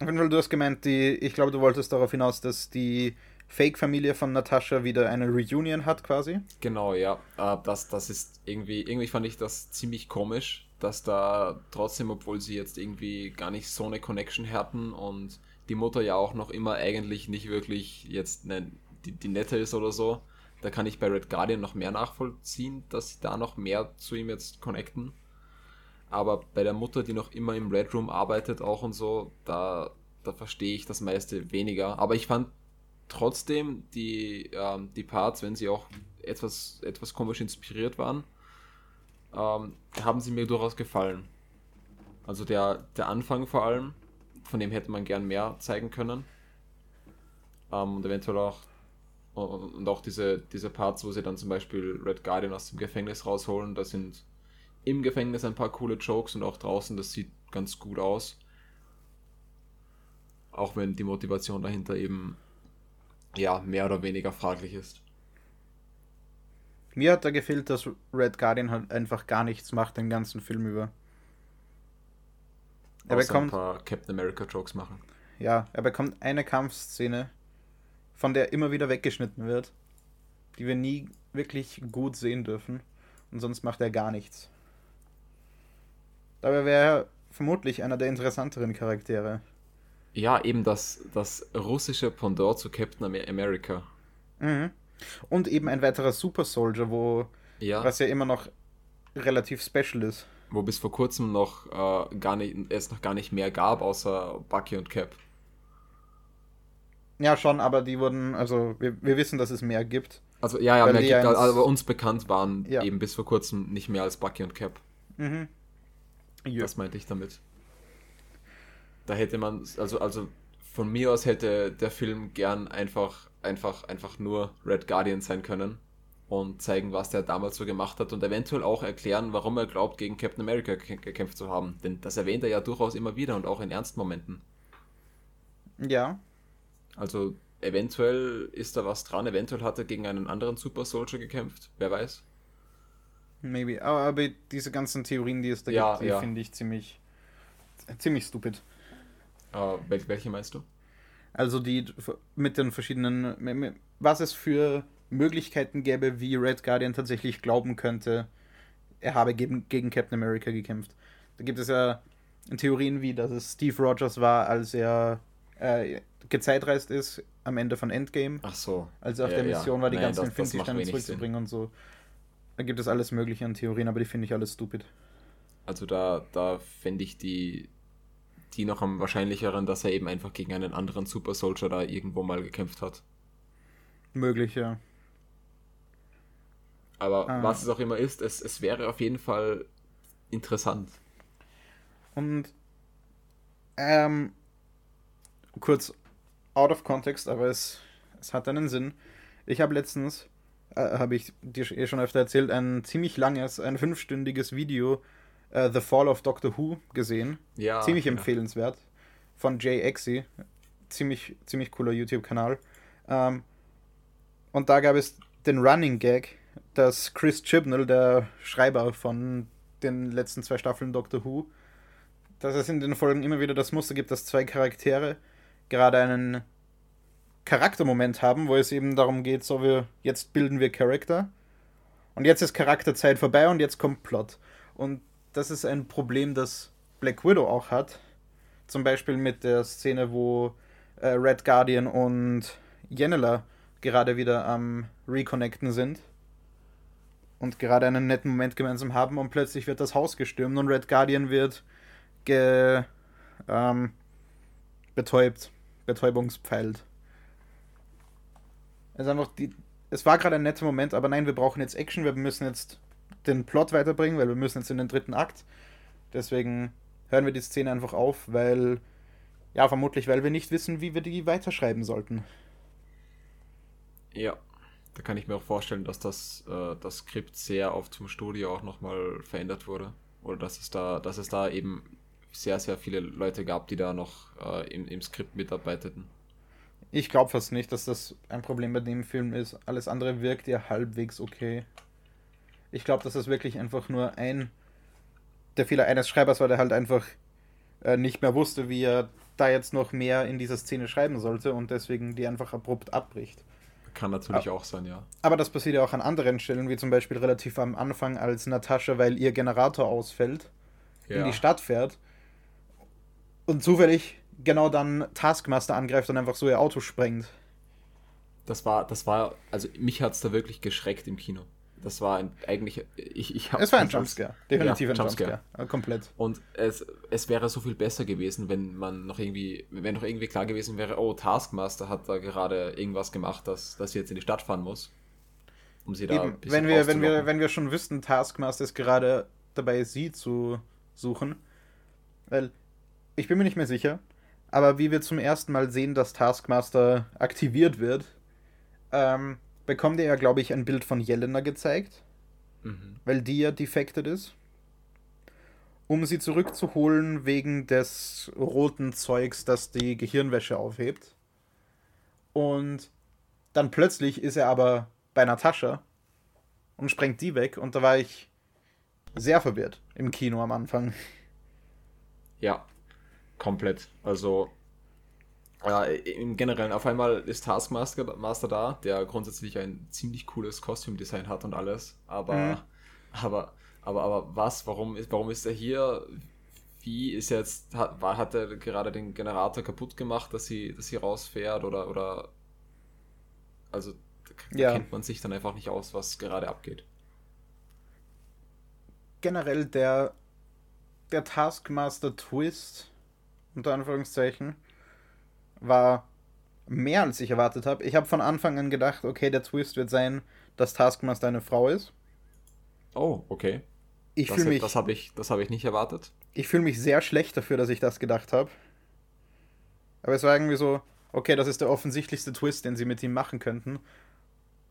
Du hast gemeint, die, ich glaube, du wolltest darauf hinaus, dass die Fake-Familie von Natascha wieder eine Reunion hat, quasi. Genau, ja. Äh, das, das ist irgendwie, irgendwie fand ich das ziemlich komisch, dass da trotzdem, obwohl sie jetzt irgendwie gar nicht so eine Connection hatten und die Mutter ja auch noch immer eigentlich nicht wirklich jetzt ne, die, die nette ist oder so, da kann ich bei Red Guardian noch mehr nachvollziehen, dass sie da noch mehr zu ihm jetzt connecten. Aber bei der Mutter, die noch immer im Red Room arbeitet, auch und so, da, da verstehe ich das meiste weniger. Aber ich fand trotzdem die, ähm, die Parts, wenn sie auch etwas, etwas komisch inspiriert waren, ähm, haben sie mir durchaus gefallen. Also der, der Anfang vor allem, von dem hätte man gern mehr zeigen können. Ähm, und eventuell auch und auch diese, diese Parts, wo sie dann zum Beispiel Red Guardian aus dem Gefängnis rausholen, da sind im Gefängnis ein paar coole Jokes und auch draußen, das sieht ganz gut aus. Auch wenn die Motivation dahinter eben ja mehr oder weniger fraglich ist. Mir hat da gefehlt, dass Red Guardian halt einfach gar nichts macht den ganzen Film über. Er Außer bekommt ein paar Captain America Jokes machen. Ja, er bekommt eine Kampfszene von der immer wieder weggeschnitten wird, die wir nie wirklich gut sehen dürfen. Und sonst macht er gar nichts. Dabei wäre er vermutlich einer der interessanteren Charaktere. Ja, eben das, das russische Pendant zu Captain America. Mhm. Und eben ein weiterer Super Soldier, wo ja. was ja immer noch relativ special ist. Wo bis vor kurzem noch äh, gar nicht, es noch gar nicht mehr gab, außer Bucky und Cap. Ja, schon, aber die wurden, also wir, wir wissen, dass es mehr gibt. Also ja, ja, mehr gibt, aber also uns bekannt waren ja. eben bis vor kurzem nicht mehr als Bucky und Cap. Mhm. Ja. Das meinte ich damit. Da hätte man, also, also von mir aus hätte der Film gern einfach, einfach, einfach nur Red Guardian sein können und zeigen, was der damals so gemacht hat und eventuell auch erklären, warum er glaubt, gegen Captain America gekämpft zu haben. Denn das erwähnt er ja durchaus immer wieder und auch in ernsten Momenten. Ja, also eventuell ist da was dran, eventuell hat er gegen einen anderen Super Soldier gekämpft, wer weiß. Maybe, aber, diese ganzen Theorien, die es da ja, gibt, die ja. finde ich ziemlich, ziemlich stupid. Uh, welche meinst du? Also die mit den verschiedenen, was es für Möglichkeiten gäbe, wie Red Guardian tatsächlich glauben könnte, er habe gegen, gegen Captain America gekämpft. Da gibt es ja Theorien wie, dass es Steve Rogers war, als er äh, gezeitreist ist am Ende von Endgame. Ach so. Also auf ja, der Mission ja. war, die Nein, ganzen Infinity-Steine zurückzubringen Sinn. und so. Da gibt es alles Mögliche an Theorien, aber die finde ich alles stupid. Also da, da fände ich die, die noch am wahrscheinlicheren, dass er eben einfach gegen einen anderen Super Soldier da irgendwo mal gekämpft hat. Möglich, ja. Aber ah. was es auch immer ist, es, es wäre auf jeden Fall interessant. Und ähm, kurz out of context, aber es, es hat einen Sinn. Ich habe letztens, äh, habe ich dir eh schon öfter erzählt, ein ziemlich langes, ein fünfstündiges Video uh, The Fall of Doctor Who gesehen. Ja. Ziemlich ja. empfehlenswert. Von Jay Exy. Ziemlich, ziemlich cooler YouTube-Kanal. Ähm, und da gab es den Running Gag, dass Chris Chibnall, der Schreiber von den letzten zwei Staffeln Doctor Who, dass es in den Folgen immer wieder das Muster gibt, dass zwei Charaktere gerade einen Charaktermoment haben, wo es eben darum geht, so wir jetzt bilden wir Charakter und jetzt ist Charakterzeit vorbei und jetzt kommt Plot. Und das ist ein Problem, das Black Widow auch hat. Zum Beispiel mit der Szene, wo äh, Red Guardian und Yenneler gerade wieder am Reconnecten sind und gerade einen netten Moment gemeinsam haben und plötzlich wird das Haus gestürmt und Red Guardian wird ge, ähm, betäubt, betäubungspfeilt. Es ist einfach die, es war gerade ein netter Moment, aber nein, wir brauchen jetzt Action, wir müssen jetzt den Plot weiterbringen, weil wir müssen jetzt in den dritten Akt. Deswegen hören wir die Szene einfach auf, weil ja, vermutlich, weil wir nicht wissen, wie wir die weiterschreiben sollten. Ja, da kann ich mir auch vorstellen, dass das, äh, das Skript sehr oft zum Studio auch nochmal verändert wurde. Oder dass es da, dass es da eben sehr, sehr viele Leute gab, die da noch äh, im, im Skript mitarbeiteten. Ich glaube fast nicht, dass das ein Problem bei dem Film ist. Alles andere wirkt ja halbwegs okay. Ich glaube, dass das wirklich einfach nur ein der Fehler eines Schreibers war, der halt einfach äh, nicht mehr wusste, wie er da jetzt noch mehr in dieser Szene schreiben sollte und deswegen die einfach abrupt abbricht. Kann natürlich aber, auch sein, ja. Aber das passiert ja auch an anderen Stellen, wie zum Beispiel relativ am Anfang, als Natascha, weil ihr Generator ausfällt, ja. in die Stadt fährt und zufällig genau dann Taskmaster angreift und einfach so ihr Auto sprengt. Das war, das war, also mich hat es da wirklich geschreckt im Kino. Das war ein, eigentlich, ich, ich Es war ein Jumpscare, definitiv ja, ein Jumpscare. Jumpscare. Komplett. Und es, es wäre so viel besser gewesen, wenn man noch irgendwie, wenn noch irgendwie klar gewesen wäre, oh, Taskmaster hat da gerade irgendwas gemacht, dass, dass sie jetzt in die Stadt fahren muss. Um sie da Eben, ein wenn wir, wenn wir, wenn wir schon wüssten, Taskmaster ist gerade dabei, sie zu suchen. Weil, ich bin mir nicht mehr sicher, aber wie wir zum ersten Mal sehen, dass Taskmaster aktiviert wird, ähm, bekommt er ja, glaube ich, ein Bild von Jelena gezeigt, mhm. weil die ja defected ist, um sie zurückzuholen wegen des roten Zeugs, das die Gehirnwäsche aufhebt. Und dann plötzlich ist er aber bei Natascha und sprengt die weg und da war ich sehr verwirrt im Kino am Anfang. Ja, komplett. Also ja, im Generellen, auf einmal ist Taskmaster Master da, der grundsätzlich ein ziemlich cooles Kostümdesign hat und alles. Aber, mhm. aber, aber, aber was? Warum ist, warum ist er hier? Wie ist jetzt, hat, hat er gerade den Generator kaputt gemacht, dass sie, dass sie rausfährt oder, oder, also, da ja. kennt man sich dann einfach nicht aus, was gerade abgeht. Generell der, der Taskmaster Twist, unter Anführungszeichen, war mehr als ich erwartet habe. Ich habe von Anfang an gedacht, okay, der Twist wird sein, dass Taskmaster eine Frau ist. Oh, okay. Ich das, mich, das habe ich, hab ich nicht erwartet. Ich fühle mich sehr schlecht dafür, dass ich das gedacht habe. Aber es war irgendwie so, okay, das ist der offensichtlichste Twist, den sie mit ihm machen könnten.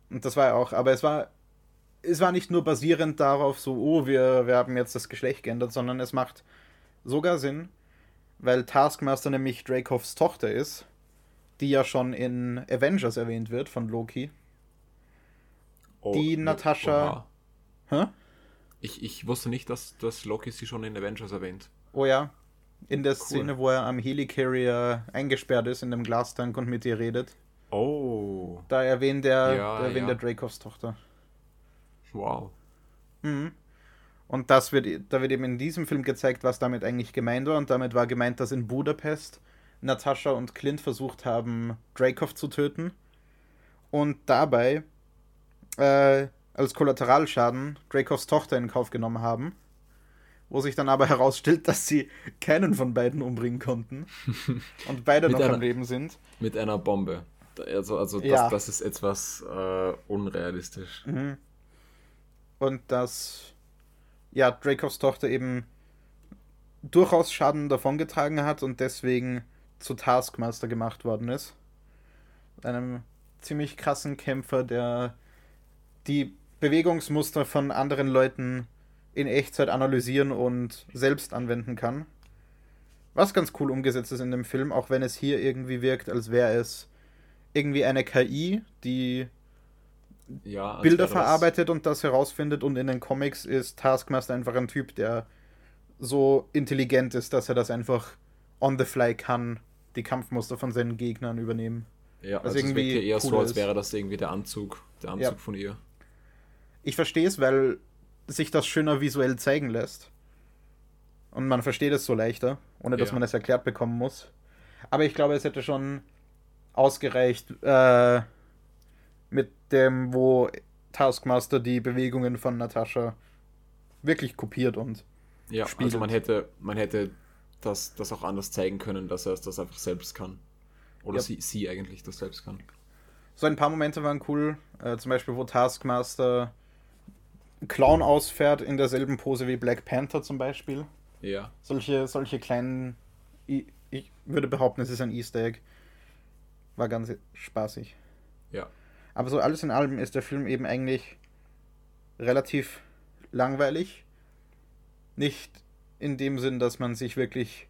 Und das war er auch. Aber es war, es war nicht nur basierend darauf, so, oh, wir, wir haben jetzt das Geschlecht geändert, sondern es macht sogar Sinn, weil Taskmaster nämlich Dracovs Tochter ist, die ja schon in Avengers erwähnt wird von Loki. Oh, die Natascha. Hä? Ich, ich wusste nicht, dass, dass Loki sie schon in Avengers erwähnt. Oh ja. In der cool. Szene, wo er am Helicarrier eingesperrt ist in dem Glastank und mit ihr redet. Oh. Da erwähnt er, ja, erwähnt ja. der Dracovs Tochter. Wow. Mhm. Und das wird, da wird eben in diesem Film gezeigt, was damit eigentlich gemeint war. Und damit war gemeint, dass in Budapest Natascha und Clint versucht haben, Dracov zu töten. Und dabei äh, als Kollateralschaden Dracovs Tochter in Kauf genommen haben. Wo sich dann aber <laughs> herausstellt, dass sie keinen von beiden umbringen konnten. <laughs> Und beide noch einer, am Leben sind. Mit einer Bombe. Also, also das, ja. das ist etwas äh, unrealistisch. Mhm. Und das ja, Dracos Tochter eben durchaus Schaden davongetragen hat und deswegen zu Taskmaster gemacht worden ist. Einem ziemlich krassen Kämpfer, der die Bewegungsmuster von anderen Leuten in Echtzeit analysieren und selbst anwenden kann. Was ganz cool umgesetzt ist in dem Film, auch wenn es hier irgendwie wirkt, als wäre es irgendwie eine KI, die ja, Bilder verarbeitet und das herausfindet. Und in den Comics ist Taskmaster einfach ein Typ, der so intelligent ist, dass er das einfach on the fly kann, die Kampfmuster von seinen Gegnern übernehmen. Ja, also irgendwie es wirkt ja eher so, als wäre das irgendwie der Anzug, der Anzug ja. von ihr. Ich verstehe es, weil sich das schöner visuell zeigen lässt. Und man versteht es so leichter, ohne dass ja. man es erklärt bekommen muss. Aber ich glaube, es hätte schon ausgereicht äh, dem, wo Taskmaster die Bewegungen von Natascha wirklich kopiert und ja, spielt. also man hätte, man hätte das, das auch anders zeigen können, dass er das einfach selbst kann. Oder ja. sie, sie eigentlich das selbst kann. So ein paar Momente waren cool. Äh, zum Beispiel, wo Taskmaster Clown ausfährt in derselben Pose wie Black Panther zum Beispiel. Ja. Solche, solche kleinen. Ich, ich würde behaupten, es ist ein Easter Egg. War ganz spaßig. Ja. Aber so alles in allem ist der Film eben eigentlich relativ langweilig. Nicht in dem Sinn, dass man sich wirklich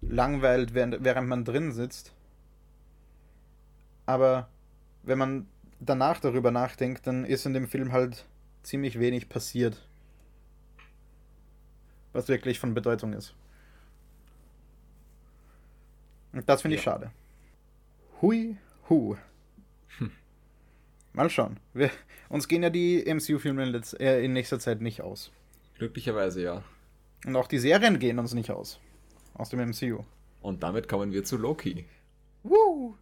langweilt, während, während man drin sitzt. Aber wenn man danach darüber nachdenkt, dann ist in dem Film halt ziemlich wenig passiert. Was wirklich von Bedeutung ist. Und das finde ja. ich schade. Hui, hu. Hm. Mal schauen. Wir, uns gehen ja die MCU-Filme in, äh, in nächster Zeit nicht aus. Glücklicherweise ja. Und auch die Serien gehen uns nicht aus. Aus dem MCU. Und damit kommen wir zu Loki. Woo!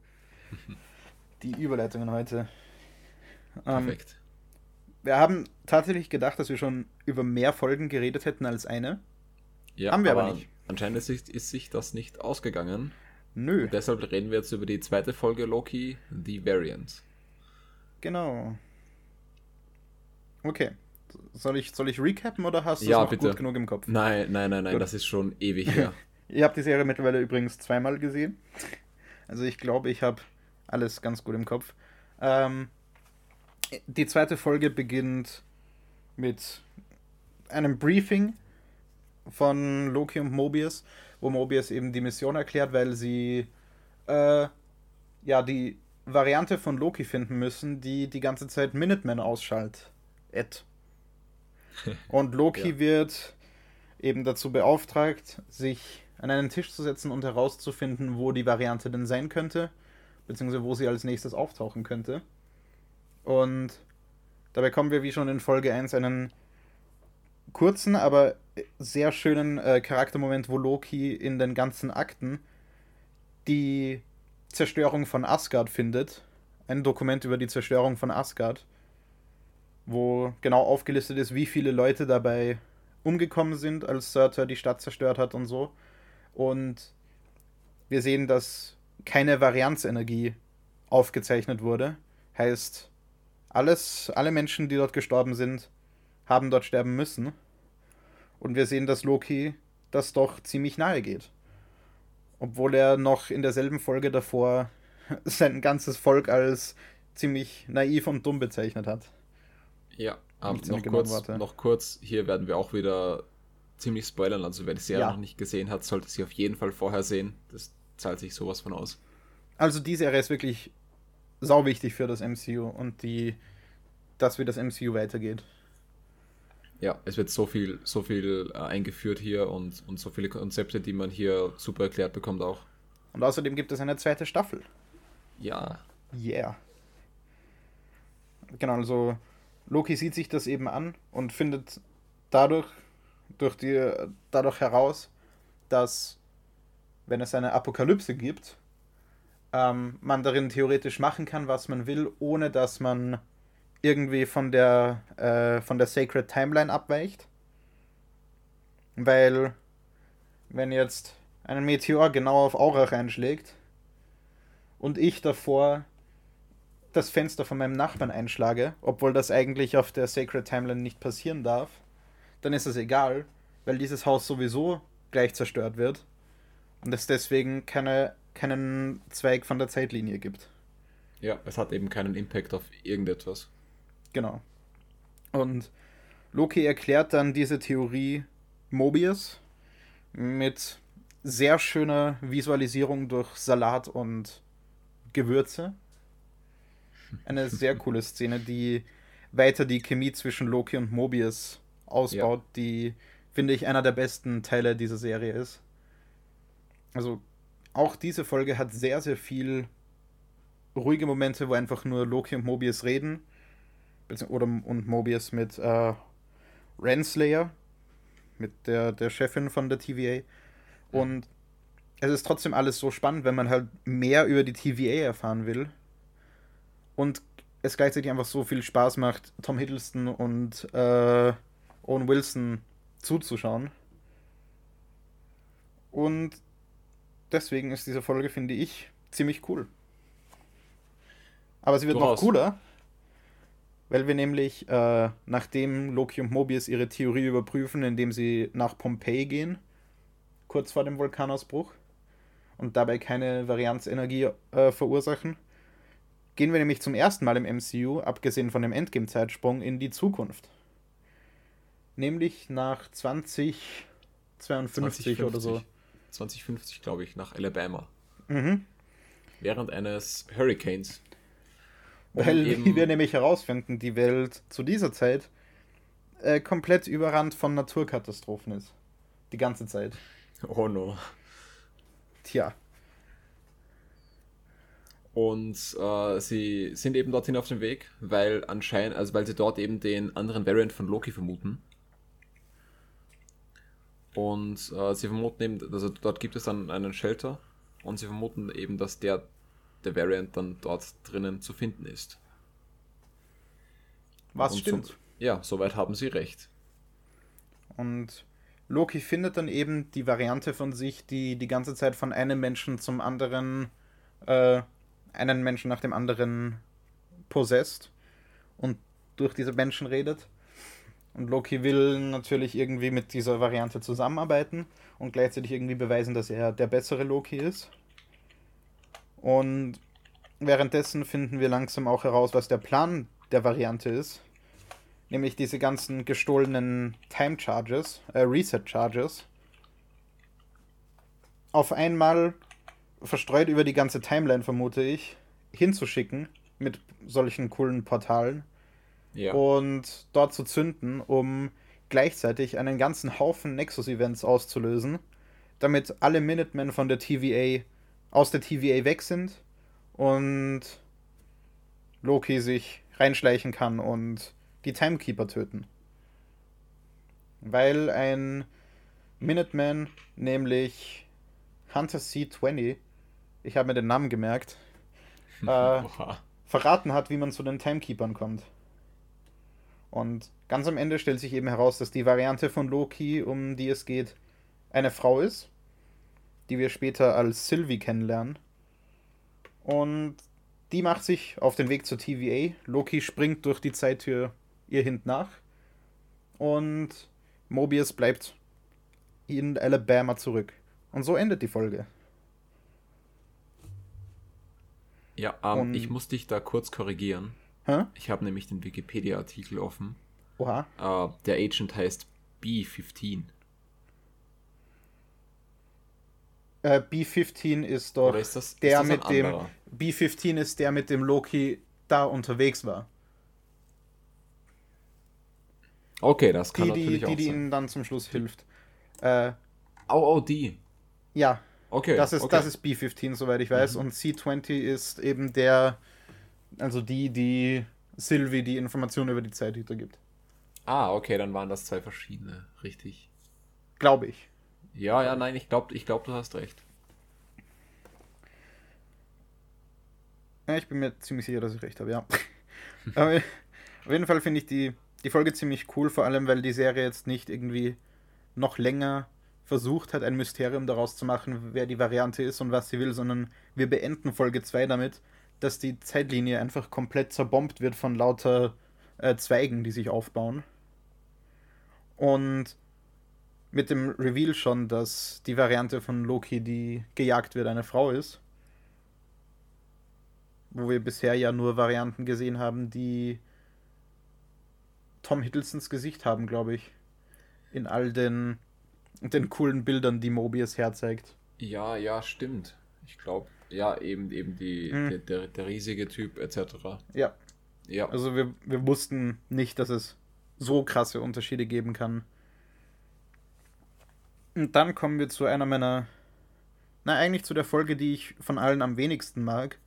<laughs> die Überleitungen heute. Ähm, Perfekt. wir haben tatsächlich gedacht, dass wir schon über mehr Folgen geredet hätten als eine. Ja, haben wir aber, aber nicht. Anscheinend ist, ist, sich das nicht ausgegangen. Nö. Und deshalb reden wir jetzt über die zweite Folge Loki, The Variant. Genau. Okay. Soll ich, soll ich recappen oder hast du ja, es noch bitte. gut genug im Kopf? Nein, nein, nein, nein, gut. das ist schon ewig her. <laughs> Ihr habt die Serie mittlerweile übrigens zweimal gesehen. Also ich glaube, ich habe alles ganz gut im Kopf. Ähm, die zweite Folge beginnt mit einem Briefing von Loki und Mobius, wo Mobius eben die Mission erklärt, weil sie äh, ja die Variante von Loki finden müssen, die die ganze Zeit Minutemen ausschaltet. Ed. <laughs> Und Loki ja. wird eben dazu beauftragt, sich an einen Tisch zu setzen und herauszufinden, wo die Variante denn sein könnte, beziehungsweise wo sie als nächstes auftauchen könnte. Und dabei kommen wir, wie schon in Folge 1, einen kurzen, aber sehr schönen äh, Charaktermoment, wo Loki in den ganzen Akten die Zerstörung von Asgard findet. Ein Dokument über die Zerstörung von Asgard, wo genau aufgelistet ist, wie viele Leute dabei umgekommen sind, als Surtur die Stadt zerstört hat und so. Und wir sehen, dass keine Varianzenergie aufgezeichnet wurde. Heißt, alles, alle Menschen, die dort gestorben sind, haben dort sterben müssen. Und wir sehen, dass Loki das doch ziemlich nahe geht. Obwohl er noch in derselben Folge davor <laughs> sein ganzes Volk als ziemlich naiv und dumm bezeichnet hat. Ja, ähm, noch, kurz, noch kurz, hier werden wir auch wieder ziemlich spoilern. Also wer die Serie ja. noch nicht gesehen hat, sollte sie auf jeden Fall vorher sehen. Das zahlt sich sowas von aus. Also die Serie ist wirklich sau wichtig für das MCU und die, dass wie das MCU weitergeht. Ja, es wird so viel, so viel äh, eingeführt hier und, und so viele Konzepte, die man hier super erklärt bekommt auch. Und außerdem gibt es eine zweite Staffel. Ja. Yeah. Genau, also Loki sieht sich das eben an und findet dadurch, durch die, dadurch heraus, dass wenn es eine Apokalypse gibt, ähm, man darin theoretisch machen kann, was man will, ohne dass man irgendwie von der, äh, von der Sacred Timeline abweicht. Weil, wenn jetzt ein Meteor genau auf Aurach einschlägt und ich davor das Fenster von meinem Nachbarn einschlage, obwohl das eigentlich auf der Sacred Timeline nicht passieren darf, dann ist es egal, weil dieses Haus sowieso gleich zerstört wird und es deswegen keine, keinen Zweig von der Zeitlinie gibt. Ja, es hat eben keinen Impact auf irgendetwas. Genau. Und Loki erklärt dann diese Theorie Mobius mit sehr schöner Visualisierung durch Salat und Gewürze. Eine <laughs> sehr coole Szene, die weiter die Chemie zwischen Loki und Mobius ausbaut, ja. die, finde ich, einer der besten Teile dieser Serie ist also auch diese Folge hat sehr, sehr viel ruhige Momente, wo einfach nur Loki und Mobius reden. Oder und Mobius mit äh, Renslayer, mit der, der Chefin von der TVA. Und es ist trotzdem alles so spannend, wenn man halt mehr über die TVA erfahren will. Und es gleichzeitig einfach so viel Spaß macht, Tom Hiddleston und äh, Owen Wilson zuzuschauen. Und deswegen ist diese Folge, finde ich, ziemlich cool. Aber sie wird Durchaus. noch cooler, weil wir nämlich, äh, nachdem Loki und Mobius ihre Theorie überprüfen, indem sie nach Pompeji gehen, kurz vor dem Vulkanausbruch, und dabei keine Varianzenergie äh, verursachen, gehen wir nämlich zum ersten Mal im MCU, abgesehen von dem Endgame-Zeitsprung, in die Zukunft. Nämlich nach 2052 2050. oder so. 2050, glaube ich, nach Alabama. Mhm. Während eines Hurricanes. Weil, wie wir nämlich herausfinden, die Welt zu dieser Zeit äh, komplett überrannt von Naturkatastrophen ist. Die ganze Zeit. Oh no. Tja. Und äh, sie sind eben dorthin auf dem Weg, weil anscheinend, also weil sie dort eben den anderen Variant von Loki vermuten. Und äh, sie vermuten eben, also dort gibt es dann einen Shelter und sie vermuten eben, dass der, der Variant dann dort drinnen zu finden ist. Was und stimmt. So, ja, soweit haben sie recht. Und Loki findet dann eben die Variante von sich, die die ganze Zeit von einem Menschen zum anderen, äh, einen Menschen nach dem anderen possesst und durch diese Menschen redet. Und Loki will natürlich irgendwie mit dieser Variante zusammenarbeiten und gleichzeitig irgendwie beweisen, dass er der bessere Loki ist. Und währenddessen finden wir langsam auch heraus, was der Plan der Variante ist nämlich diese ganzen gestohlenen Time Charges, äh, Reset Charges, auf einmal verstreut über die ganze Timeline, vermute ich, hinzuschicken mit solchen coolen Portalen ja. und dort zu zünden, um gleichzeitig einen ganzen Haufen Nexus-Events auszulösen, damit alle Minutemen von der TVA aus der TVA weg sind und Loki sich reinschleichen kann und die Timekeeper töten. Weil ein Minuteman, nämlich Hunter C20, ich habe mir den Namen gemerkt, <laughs> äh, verraten hat, wie man zu den Timekeepern kommt. Und ganz am Ende stellt sich eben heraus, dass die Variante von Loki, um die es geht, eine Frau ist, die wir später als Sylvie kennenlernen. Und die macht sich auf den Weg zur TVA. Loki springt durch die Zeittür ihr hinten nach. Und Mobius bleibt in Alabama zurück. Und so endet die Folge. Ja, ähm, ich muss dich da kurz korrigieren. Hä? Ich habe nämlich den Wikipedia-Artikel offen. Oha. Äh, der Agent heißt B15. Äh, B15 ist doch ist das, der ist mit dem. B15 ist der mit dem Loki da unterwegs war. Okay, das kann die, natürlich die, auch die, die ihnen dann zum Schluss hilft. Äh, oh, oh, die. Ja. Okay. Das ist, okay. Das ist B15, soweit ich weiß. Mhm. Und C20 ist eben der, also die, die Sylvie die Informationen über die Zeithüter gibt. Ah, okay, dann waren das zwei verschiedene, richtig. Glaube ich. Ja, ja, nein, ich glaube, ich glaub, du hast recht. Ja, ich bin mir ziemlich sicher, dass ich recht habe, ja. <laughs> Aber auf jeden Fall finde ich die die Folge ziemlich cool, vor allem weil die Serie jetzt nicht irgendwie noch länger versucht hat, ein Mysterium daraus zu machen, wer die Variante ist und was sie will, sondern wir beenden Folge 2 damit, dass die Zeitlinie einfach komplett zerbombt wird von lauter äh, Zweigen, die sich aufbauen. Und mit dem Reveal schon, dass die Variante von Loki, die gejagt wird, eine Frau ist. Wo wir bisher ja nur Varianten gesehen haben, die Tom Hiddlestons Gesicht haben, glaube ich. In all den, den coolen Bildern, die Mobius herzeigt. Ja, ja, stimmt. Ich glaube, ja, eben, eben die, hm. der, der, der, riesige Typ etc. Ja. Ja. Also wir, wir wussten nicht, dass es so krasse Unterschiede geben kann. Und dann kommen wir zu einer meiner, na eigentlich zu der Folge, die ich von allen am wenigsten mag.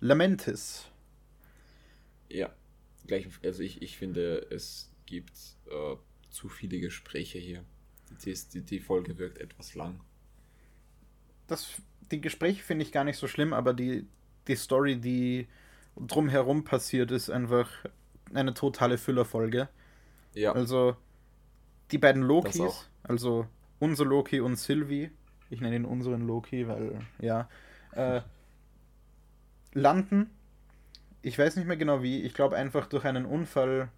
Lamentis. Ja, gleich, also ich, ich finde, es gibt äh, zu viele Gespräche hier. Die, die, die Folge wirkt etwas lang. Das, die Gespräche finde ich gar nicht so schlimm, aber die, die Story, die drumherum passiert, ist einfach eine totale Füllerfolge. Ja. Also die beiden Lokis, also unser Loki und Sylvie, ich nenne ihn unseren Loki, weil, ja, äh, landen, ich weiß nicht mehr genau wie, ich glaube einfach durch einen Unfall,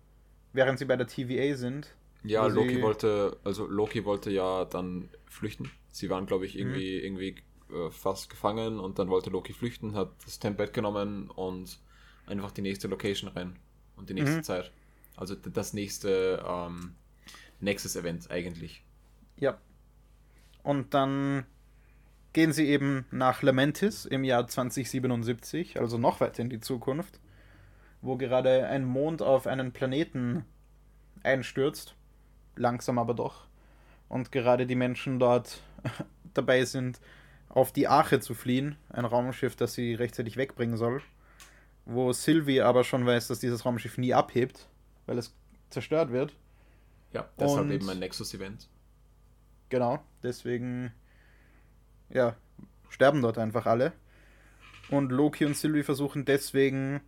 während sie bei der TVA sind. Ja, Loki wollte, also Loki wollte ja dann flüchten. Sie waren, glaube ich, irgendwie, mhm. irgendwie äh, fast gefangen und dann wollte Loki flüchten, hat das Tempad genommen und einfach die nächste Location rein und die nächste mhm. Zeit. Also das nächste ähm, Nexus-Event eigentlich. Ja. Und dann gehen sie eben nach Lamentis im Jahr 2077, also noch weiter in die Zukunft, wo gerade ein Mond auf einen Planeten einstürzt, langsam aber doch, und gerade die Menschen dort <laughs> dabei sind, auf die Arche zu fliehen, ein Raumschiff, das sie rechtzeitig wegbringen soll, wo Sylvie aber schon weiß, dass dieses Raumschiff nie abhebt, weil es zerstört wird. Ja, deshalb und eben ein Nexus-Event. Genau, deswegen ja, sterben dort einfach alle. Und Loki und Sylvie versuchen deswegen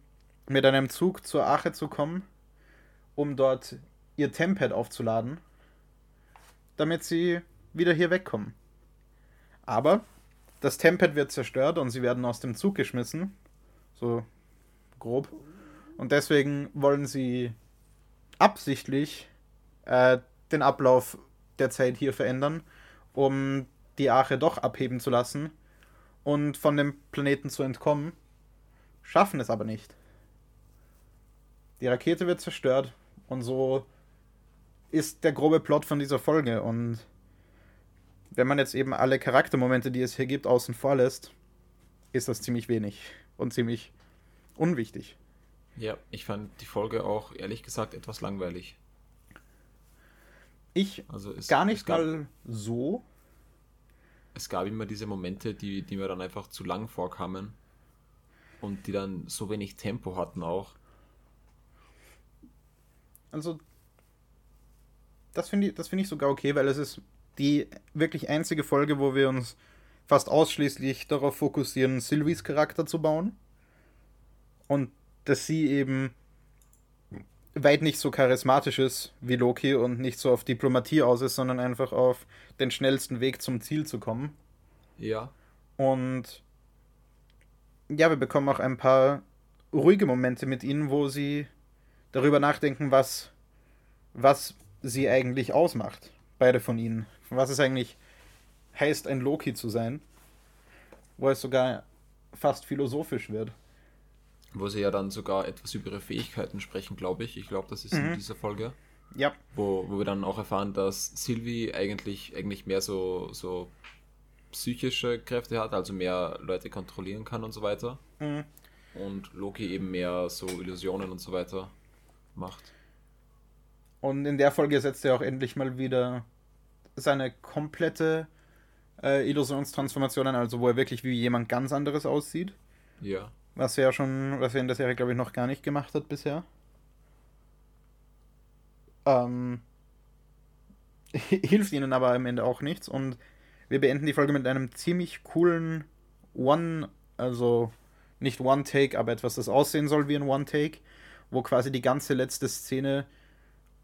mit einem Zug zur Ache zu kommen, um dort ihr Tempad aufzuladen, damit sie wieder hier wegkommen. Aber das Tempad wird zerstört und sie werden aus dem Zug geschmissen. So grob. Und deswegen wollen sie absichtlich äh, den Ablauf der Zeit hier verändern, um die Arche doch abheben zu lassen und von dem Planeten zu entkommen, schaffen es aber nicht. Die Rakete wird zerstört und so ist der grobe Plot von dieser Folge und wenn man jetzt eben alle Charaktermomente, die es hier gibt, außen vor lässt, ist das ziemlich wenig und ziemlich unwichtig. Ja, ich fand die Folge auch ehrlich gesagt etwas langweilig. Ich also gar nicht mal so, es gab immer diese Momente, die, die mir dann einfach zu lang vorkamen und die dann so wenig Tempo hatten auch. Also, das finde ich, find ich sogar okay, weil es ist die wirklich einzige Folge, wo wir uns fast ausschließlich darauf fokussieren, Sylvies Charakter zu bauen. Und dass sie eben weit nicht so charismatisch ist wie Loki und nicht so auf Diplomatie aus ist, sondern einfach auf den schnellsten Weg zum Ziel zu kommen. Ja. Und ja, wir bekommen auch ein paar ruhige Momente mit ihnen, wo sie darüber nachdenken, was, was sie eigentlich ausmacht. Beide von ihnen. Was es eigentlich heißt, ein Loki zu sein. Wo es sogar fast philosophisch wird wo sie ja dann sogar etwas über ihre Fähigkeiten sprechen, glaube ich. Ich glaube, das ist mhm. in dieser Folge. Ja. Wo, wo wir dann auch erfahren, dass Sylvie eigentlich, eigentlich mehr so, so psychische Kräfte hat, also mehr Leute kontrollieren kann und so weiter. Mhm. Und Loki eben mehr so Illusionen und so weiter macht. Und in der Folge setzt er auch endlich mal wieder seine komplette äh, Illusionstransformation an, also wo er wirklich wie jemand ganz anderes aussieht. Ja. Was er ja schon, was er in der Serie, glaube ich, noch gar nicht gemacht hat bisher. Ähm, <laughs> hilft ihnen aber am Ende auch nichts. Und wir beenden die Folge mit einem ziemlich coolen One, also nicht One-Take, aber etwas, das aussehen soll wie ein One-Take, wo quasi die ganze letzte Szene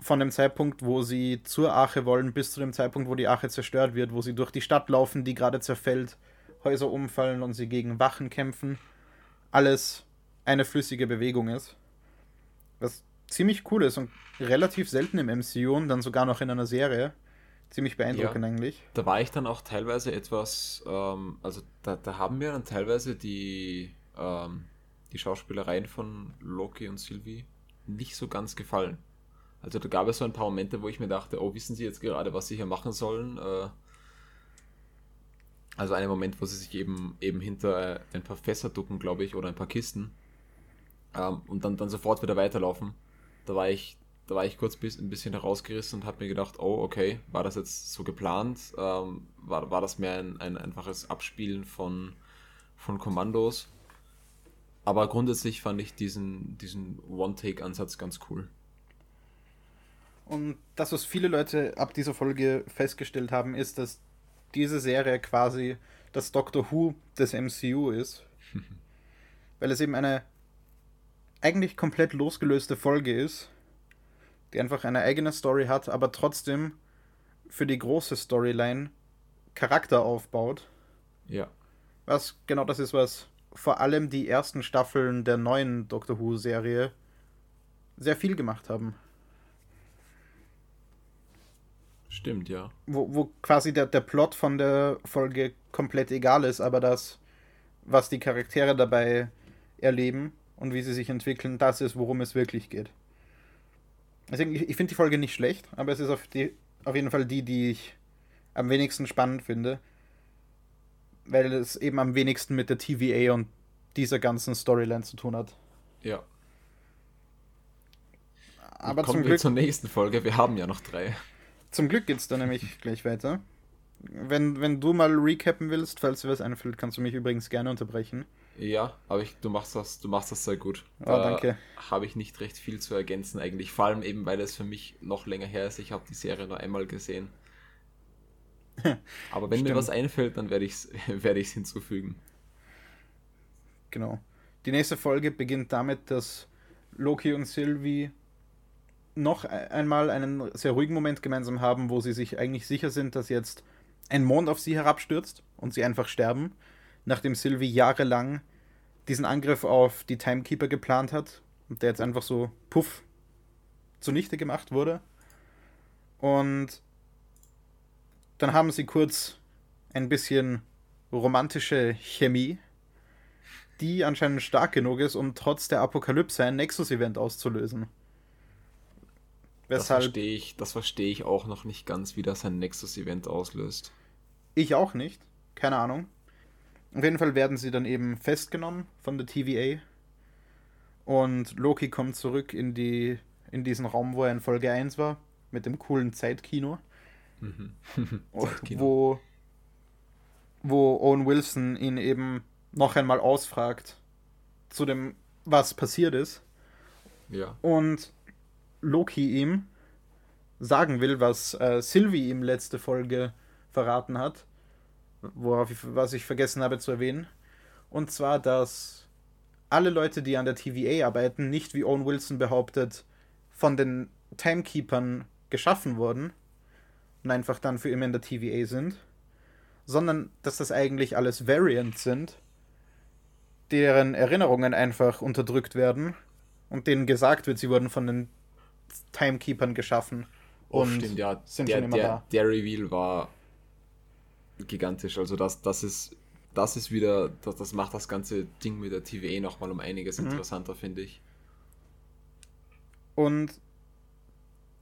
von dem Zeitpunkt, wo sie zur Arche wollen, bis zu dem Zeitpunkt, wo die Arche zerstört wird, wo sie durch die Stadt laufen, die gerade zerfällt, Häuser umfallen und sie gegen Wachen kämpfen alles eine flüssige Bewegung ist. Was ziemlich cool ist und relativ selten im MCU und dann sogar noch in einer Serie. Ziemlich beeindruckend ja, eigentlich. Da war ich dann auch teilweise etwas, ähm, also da, da haben mir dann teilweise die, ähm, die Schauspielereien von Loki und Sylvie nicht so ganz gefallen. Also da gab es so ein paar Momente, wo ich mir dachte, oh, wissen Sie jetzt gerade, was Sie hier machen sollen? Äh, also einen Moment, wo sie sich eben, eben hinter ein paar Fässer ducken, glaube ich, oder ein paar Kisten. Ähm, und dann, dann sofort wieder weiterlaufen. Da war ich, da war ich kurz bis, ein bisschen herausgerissen und habe mir gedacht, oh, okay, war das jetzt so geplant? Ähm, war, war das mehr ein, ein einfaches Abspielen von, von Kommandos? Aber grundsätzlich fand ich diesen, diesen One-Take-Ansatz ganz cool. Und das, was viele Leute ab dieser Folge festgestellt haben, ist, dass diese Serie quasi das Doctor Who des MCU ist. <laughs> Weil es eben eine eigentlich komplett losgelöste Folge ist, die einfach eine eigene Story hat, aber trotzdem für die große Storyline Charakter aufbaut. Ja. Was genau das ist, was vor allem die ersten Staffeln der neuen Doctor Who-Serie sehr viel gemacht haben. Stimmt, ja. Wo, wo quasi der, der Plot von der Folge komplett egal ist, aber das, was die Charaktere dabei erleben und wie sie sich entwickeln, das ist, worum es wirklich geht. Deswegen, ich, ich finde die Folge nicht schlecht, aber es ist auf, die, auf jeden Fall die, die ich am wenigsten spannend finde. Weil es eben am wenigsten mit der TVA und dieser ganzen Storyline zu tun hat. Ja. Aber Kommen zum wir Glück, zur nächsten Folge. Wir haben ja noch drei. Zum Glück geht's dann nämlich gleich weiter. Wenn, wenn du mal recappen willst, falls dir was einfällt, kannst du mich übrigens gerne unterbrechen. Ja, aber ich, du machst das, du machst das sehr gut. Oh, danke. Habe ich nicht recht viel zu ergänzen eigentlich. Vor allem eben, weil es für mich noch länger her ist. Ich habe die Serie nur einmal gesehen. <laughs> Aber wenn mir Stimmt. was einfällt, dann werde ich es <laughs> ich's hinzufügen. Genau. Die nächste Folge beginnt damit, dass Loki und Sylvie noch e- einmal einen sehr ruhigen Moment gemeinsam haben, wo sie sich eigentlich sicher sind, dass jetzt ein Mond auf sie herabstürzt und sie einfach sterben, nachdem Sylvie jahrelang diesen Angriff auf die Timekeeper geplant hat und der jetzt einfach so puff zunichte gemacht wurde. Und dann haben sie kurz ein bisschen romantische Chemie, die anscheinend stark genug ist, um trotz der Apokalypse ein Nexus-Event auszulösen. Das Weshalb verstehe ich, das verstehe ich auch noch nicht ganz, wie das ein Nexus-Event auslöst. ich auch nicht. Keine Ahnung. Auf jeden Fall werden sie dann eben festgenommen von der TVA. Und Loki kommt zurück in, die, in diesen Raum, wo er in Folge 1 war, mit dem coolen Zeitkino. Mhm. <laughs> <laughs> Zeitkino. wo, wo Owen Wilson ihn eben noch einmal ausfragt zu dem, was passiert ist. Ja. Und Loki ihm sagen will, was äh, Sylvie ihm letzte Folge verraten hat, worauf ich, was ich vergessen habe zu erwähnen. Und zwar, dass alle Leute, die an der TVA arbeiten, nicht wie Owen Wilson behauptet, von den Timekeepern geschaffen wurden und einfach dann für immer in der TVA sind, sondern dass das eigentlich alles Variants sind, deren Erinnerungen einfach unterdrückt werden und denen gesagt wird, sie wurden von den Timekeepern geschaffen. Oh, und stimmt, ja. sind der, schon immer der, da. der Reveal war gigantisch. Also das, das ist, das ist wieder, das, das macht das ganze Ding mit der TVA nochmal um einiges Mhm. interessanter, finde ich. Und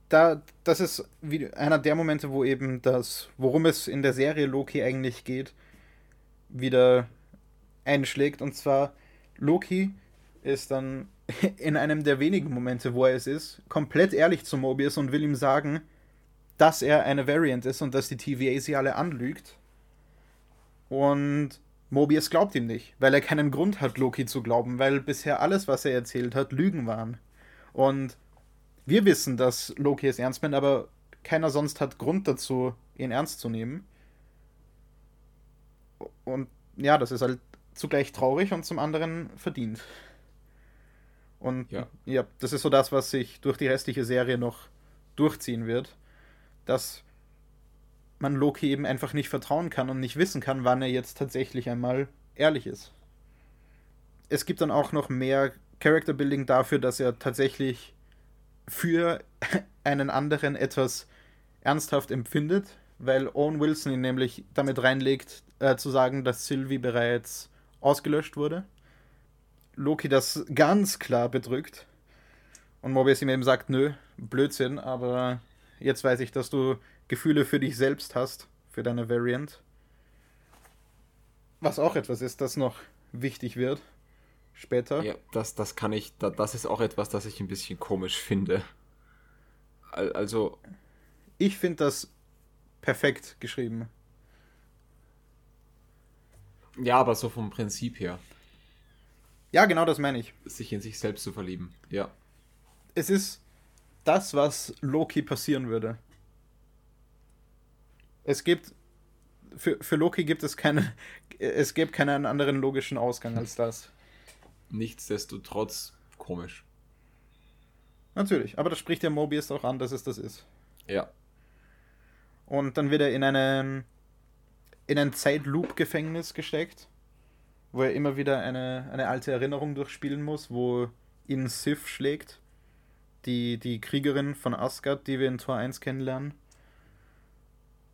da, das ist wie einer der Momente, wo eben das, worum es in der Serie Loki eigentlich geht, wieder einschlägt. Und zwar, Loki ist dann <laughs> in einem der wenigen Momente, wo er es ist, komplett ehrlich zu Mobius und will ihm sagen, dass er eine Variant ist und dass die TVA sie alle anlügt. Und Mobius glaubt ihm nicht, weil er keinen Grund hat, Loki zu glauben, weil bisher alles, was er erzählt hat, Lügen waren. Und wir wissen, dass Loki es ernst meint, aber keiner sonst hat Grund dazu, ihn ernst zu nehmen. Und ja, das ist halt zugleich traurig und zum anderen verdient. Und Ja. ja, das ist so das, was sich durch die restliche Serie noch durchziehen wird, dass man Loki eben einfach nicht vertrauen kann und nicht wissen kann, wann er jetzt tatsächlich einmal ehrlich ist. Es gibt dann auch noch mehr Character Building dafür, dass er tatsächlich für <laughs> einen anderen etwas ernsthaft empfindet, weil Owen Wilson ihn nämlich damit reinlegt, äh, zu sagen, dass Sylvie bereits ausgelöscht wurde. Loki das ganz klar bedrückt. Und Mobius ihm eben sagt, nö, Blödsinn, aber jetzt weiß ich, dass du Gefühle für dich selbst hast, für deine Variant. Was auch etwas ist, das noch wichtig wird. Später. Ja, das, das kann ich, da, das ist auch etwas, das ich ein bisschen komisch finde. Al- Also, Ich finde das perfekt geschrieben. ja, aber so vom Prinzip her. Ja, genau das meine ich. Sich in sich selbst zu verlieben. Ja. Es ist das, was Loki passieren würde. Es gibt. Für, für Loki gibt es keine. <laughs> Es gibt keinen anderen logischen Ausgang als das. Nichtsdestotrotz komisch. Natürlich, aber das spricht ja Mobius auch an, dass es das ist. Ja. Und dann wird er in einen in ein Zeitloop-Gefängnis gesteckt, wo er immer wieder eine, eine alte Erinnerung durchspielen muss, wo ihn Sif schlägt, die, die Kriegerin von Asgard, die wir in Tor 1 kennenlernen.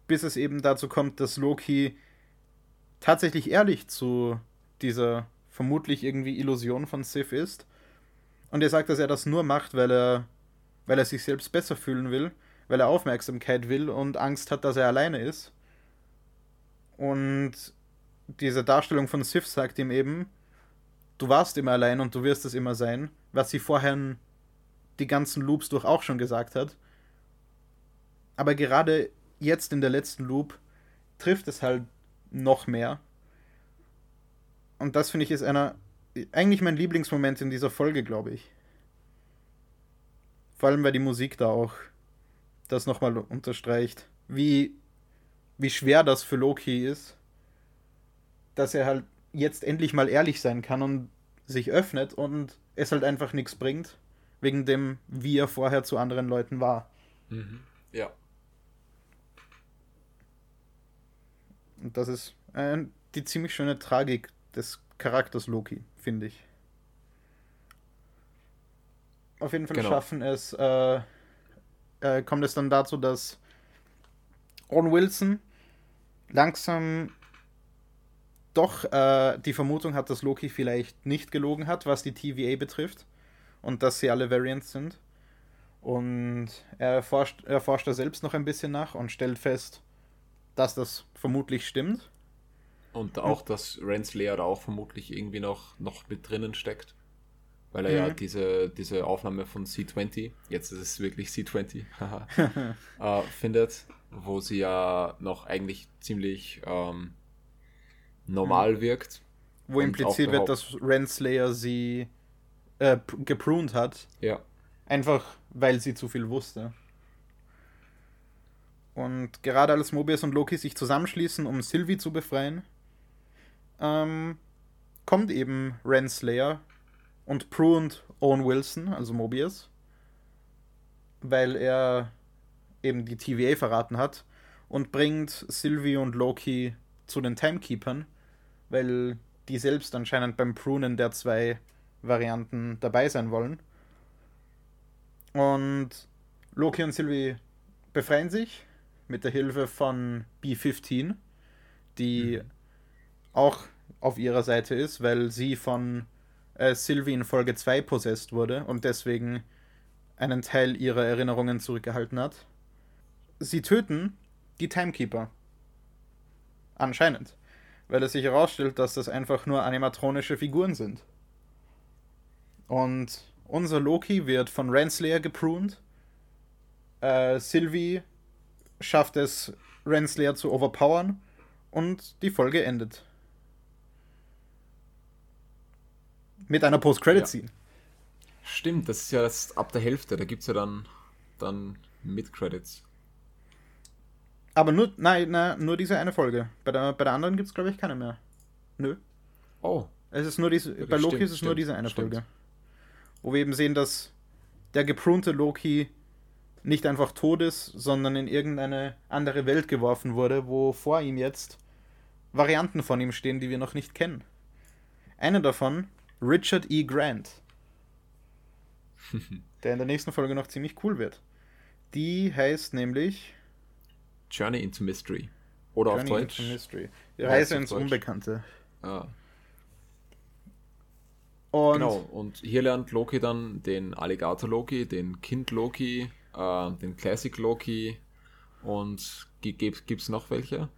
Bis es eben dazu kommt, dass Loki tatsächlich ehrlich zu dieser vermutlich irgendwie Illusion von Sif ist. Und er sagt, dass er das nur macht, weil er, weil er sich selbst besser fühlen will, weil er Aufmerksamkeit will und Angst hat, dass er alleine ist. Und diese Darstellung von Sif sagt ihm eben, du warst immer allein und du wirst es immer sein, was sie vorher die ganzen Loops durch auch schon gesagt hat. Aber gerade jetzt in der letzten Loop trifft es halt noch mehr. Und das finde ich ist einer, eigentlich mein Lieblingsmoment in dieser Folge, glaube ich. Vor allem, weil die Musik da auch das nochmal unterstreicht, wie, wie schwer das für Loki ist, dass er halt jetzt endlich mal ehrlich sein kann und sich öffnet und es halt einfach nichts bringt, wegen dem, wie er vorher zu anderen Leuten war. Mhm. Ja. Und das ist äh, die ziemlich schöne Tragik des Charakters Loki, finde ich. Auf jeden Fall genau. schaffen es, äh, äh, kommt es dann dazu, dass Owen Wilson langsam doch äh, die Vermutung hat, dass Loki vielleicht nicht gelogen hat, was die TVA betrifft und dass sie alle Variants sind. Und er forscht, er forscht da selbst noch ein bisschen nach und stellt fest, dass das vermutlich stimmt. Und auch, dass Renslayer da auch vermutlich irgendwie noch, noch mit drinnen steckt. Weil er mhm. ja diese, diese Aufnahme von C20, jetzt ist es wirklich C20, <laughs> <laughs> äh, findet, wo sie ja noch eigentlich ziemlich ähm, normal mhm. wirkt. Wo impliziert wird, dass Renslayer sie äh, gepruned hat. Ja. Einfach, weil sie zu viel wusste. Und gerade als Mobius und Loki sich zusammenschließen, um Sylvie zu befreien, ähm, kommt eben Renslayer und pruned Owen Wilson, also Mobius, weil er eben die TVA verraten hat und bringt Sylvie und Loki zu den Timekeepern, weil die selbst anscheinend beim Prunen der zwei Varianten dabei sein wollen. Und Loki und Sylvie befreien sich mit der Hilfe von B-15, die mhm. auch auf ihrer Seite ist, weil sie von äh, Sylvie in Folge 2 possessed wurde und deswegen einen Teil ihrer Erinnerungen zurückgehalten hat. Sie töten die Timekeeper. Anscheinend. Weil es sich herausstellt, dass das einfach nur animatronische Figuren sind. Und unser Loki wird von Renslayer gepruned. Äh, Sylvie schafft es, Renslayer zu overpowern. Und die Folge endet. Mit einer Post-Credit-Scene. Ja. Stimmt, das ist ja das ab der Hälfte. Da gibt es ja dann, dann Mid-Credits. Aber nur, nein, nein, nur diese eine Folge. Bei der, bei der anderen gibt es, glaube ich, keine mehr. Nö. Oh. Es ist nur diese, bei Loki stimmt, ist es stimmt, nur diese eine stimmt. Folge. Wo wir eben sehen, dass der geprunte Loki nicht einfach tot ist, sondern in irgendeine andere Welt geworfen wurde, wo vor ihm jetzt Varianten von ihm stehen, die wir noch nicht kennen. Eine davon Richard E. Grant. <laughs> der in der nächsten Folge noch ziemlich cool wird. Die heißt nämlich Journey into Mystery. Oder Journey auf Deutsch. Into Mystery. Reise ins Deutsch. Unbekannte. Ah. Und genau, und hier lernt Loki dann den Alligator Loki, den Kind Loki, äh, den Classic Loki und gibt es noch welche?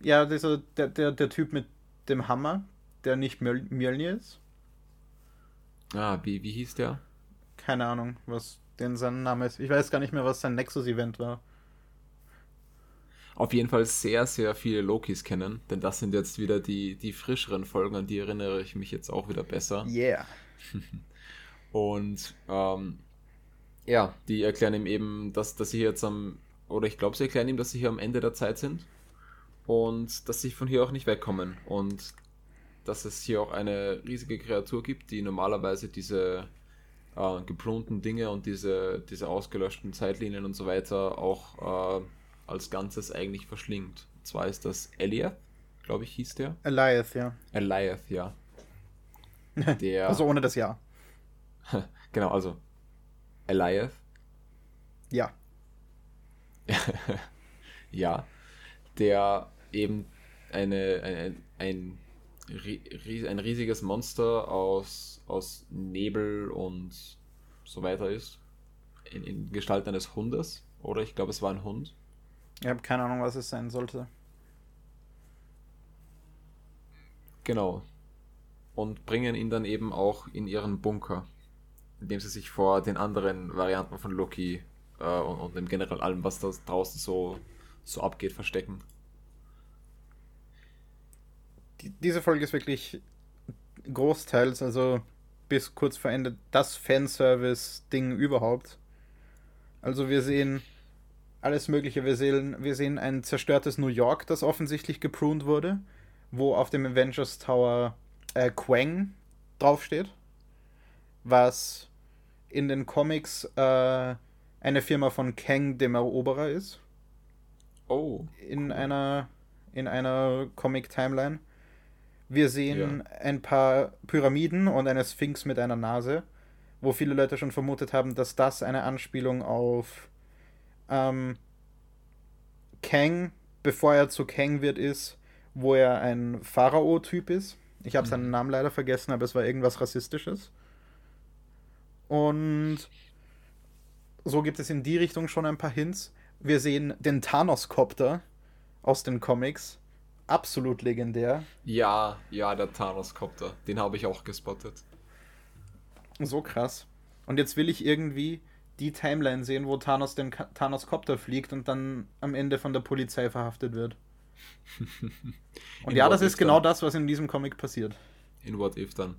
Ja, dieser, der, der, der Typ mit dem Hammer, der nicht Mjölnir ist. Ah, wie, wie hieß der? Keine Ahnung, was denn sein Name ist. Ich weiß gar nicht mehr, was sein Nexus-Event war. Auf jeden Fall sehr, sehr viele Lokis kennen, denn das sind jetzt wieder die, die frischeren Folgen, an die erinnere ich mich jetzt auch wieder besser. Yeah. <laughs> Und ähm, ja, die erklären ihm eben, dass, dass sie jetzt am, oder ich glaube, sie erklären ihm, dass sie hier am Ende der Zeit sind und dass sie von hier auch nicht wegkommen und dass es hier auch eine riesige Kreatur gibt, die normalerweise diese äh, geplunten Dinge und diese, diese ausgelöschten Zeitlinien und so weiter auch äh, als Ganzes eigentlich verschlingt. Und zwar ist das Eliath, glaube ich, hieß der. Eliath, ja. Eliath, ja. <laughs> Der, Also ohne das Ja. <laughs> genau, also Eliath, Ja. <laughs> ja, der eben eine, ein, ein, ein riesiges Monster aus, aus Nebel und so weiter ist. In, in Gestalt eines Hundes. Oder ich glaube, es war ein Hund. Ich habe keine Ahnung, was es sein sollte. Genau. Und bringen ihn dann eben auch in ihren Bunker, indem sie sich vor den anderen Varianten von Loki äh, und, und im generell allem, was da draußen so, so abgeht, verstecken. Die, diese Folge ist wirklich großteils, also bis kurz vor Ende, das Fanservice-Ding überhaupt. Also wir sehen alles Mögliche. Wir sehen, wir sehen ein zerstörtes New York, das offensichtlich gepruned wurde, wo auf dem Avengers Tower äh, Quang draufsteht, was in den Comics äh, eine Firma von Kang dem Eroberer ist Oh, in einer in einer Comic Timeline. Wir sehen ein paar Pyramiden und eine Sphinx mit einer Nase, wo viele Leute schon vermutet haben, dass das eine Anspielung auf ähm, Kang, bevor er zu Kang wird, ist, wo er ein Pharao-Typ ist. Ich habe Mhm. seinen Namen leider vergessen, aber es war irgendwas Rassistisches. Und so gibt es in die Richtung schon ein paar Hints. Wir sehen den Thanos-Copter aus den Comics. Absolut legendär. Ja, ja, der Thanos-Copter. Den habe ich auch gespottet. So krass. Und jetzt will ich irgendwie die Timeline sehen, wo Thanos den Ka- Thanos-Copter fliegt und dann am Ende von der Polizei verhaftet wird. <laughs> Und In ja, das ist genau dann. das, was in diesem Comic passiert. In What If dann.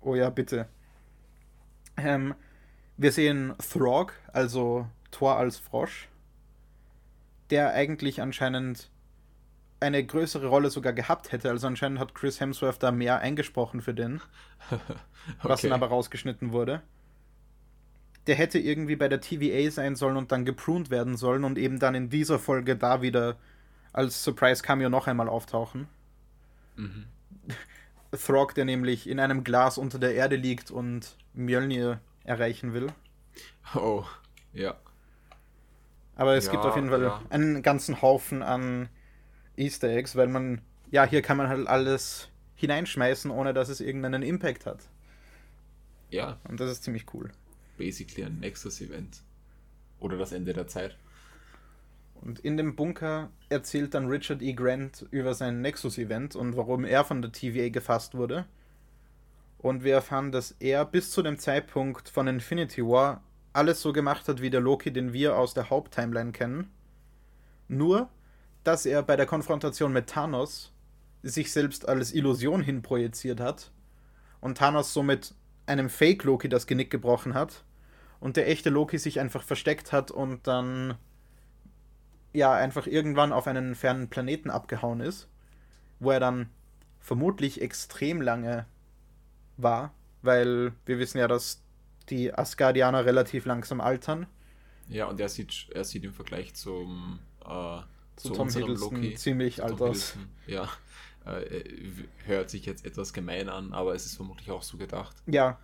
Oh ja, bitte. Ähm, wir sehen Throg, also Thor als Frosch, der eigentlich anscheinend eine größere Rolle sogar gehabt hätte. Also anscheinend hat Chris Hemsworth da mehr eingesprochen für den, <laughs> was dann aber rausgeschnitten wurde. Der hätte irgendwie bei der TVA sein sollen und dann gepruned werden sollen und eben dann in dieser Folge da wieder als Surprise Cameo noch einmal auftauchen. Mhm. <laughs> Throg, der nämlich in einem Glas unter der Erde liegt und Mjölnir erreichen will. Oh, ja. Aber es Ja, gibt auf jeden Fall ja. einen ganzen Haufen an Easter Eggs, weil man, ja, hier kann man halt alles hineinschmeißen, ohne dass es irgendeinen Impact hat. Ja, Und das ist ziemlich cool. Basically ein Nexus-Event. Oder das Ende der Zeit. Und in dem Bunker erzählt dann Richard E. Grant über sein Nexus-Event und warum er von der TVA gefasst wurde. Und wir erfahren, dass er bis zu dem Zeitpunkt von Infinity War alles so gemacht hat wie der Loki, den wir aus der Haupttimeline kennen. Nur, dass er bei der Konfrontation mit Thanos sich selbst als Illusion hinprojiziert hat und Thanos somit einem Fake-Loki das Genick gebrochen hat und der echte Loki sich einfach versteckt hat und dann ja einfach irgendwann auf einen fernen Planeten abgehauen ist, wo er dann vermutlich extrem lange war, weil wir wissen ja, dass die Asgardianer relativ langsam altern. Ja, und er sieht, er sieht im Vergleich zum äh, Zu Tom unserem Hiddleston Loki ziemlich alt aus. Ja, äh, w- hört sich jetzt etwas gemein an, aber es ist vermutlich auch so gedacht. Ja,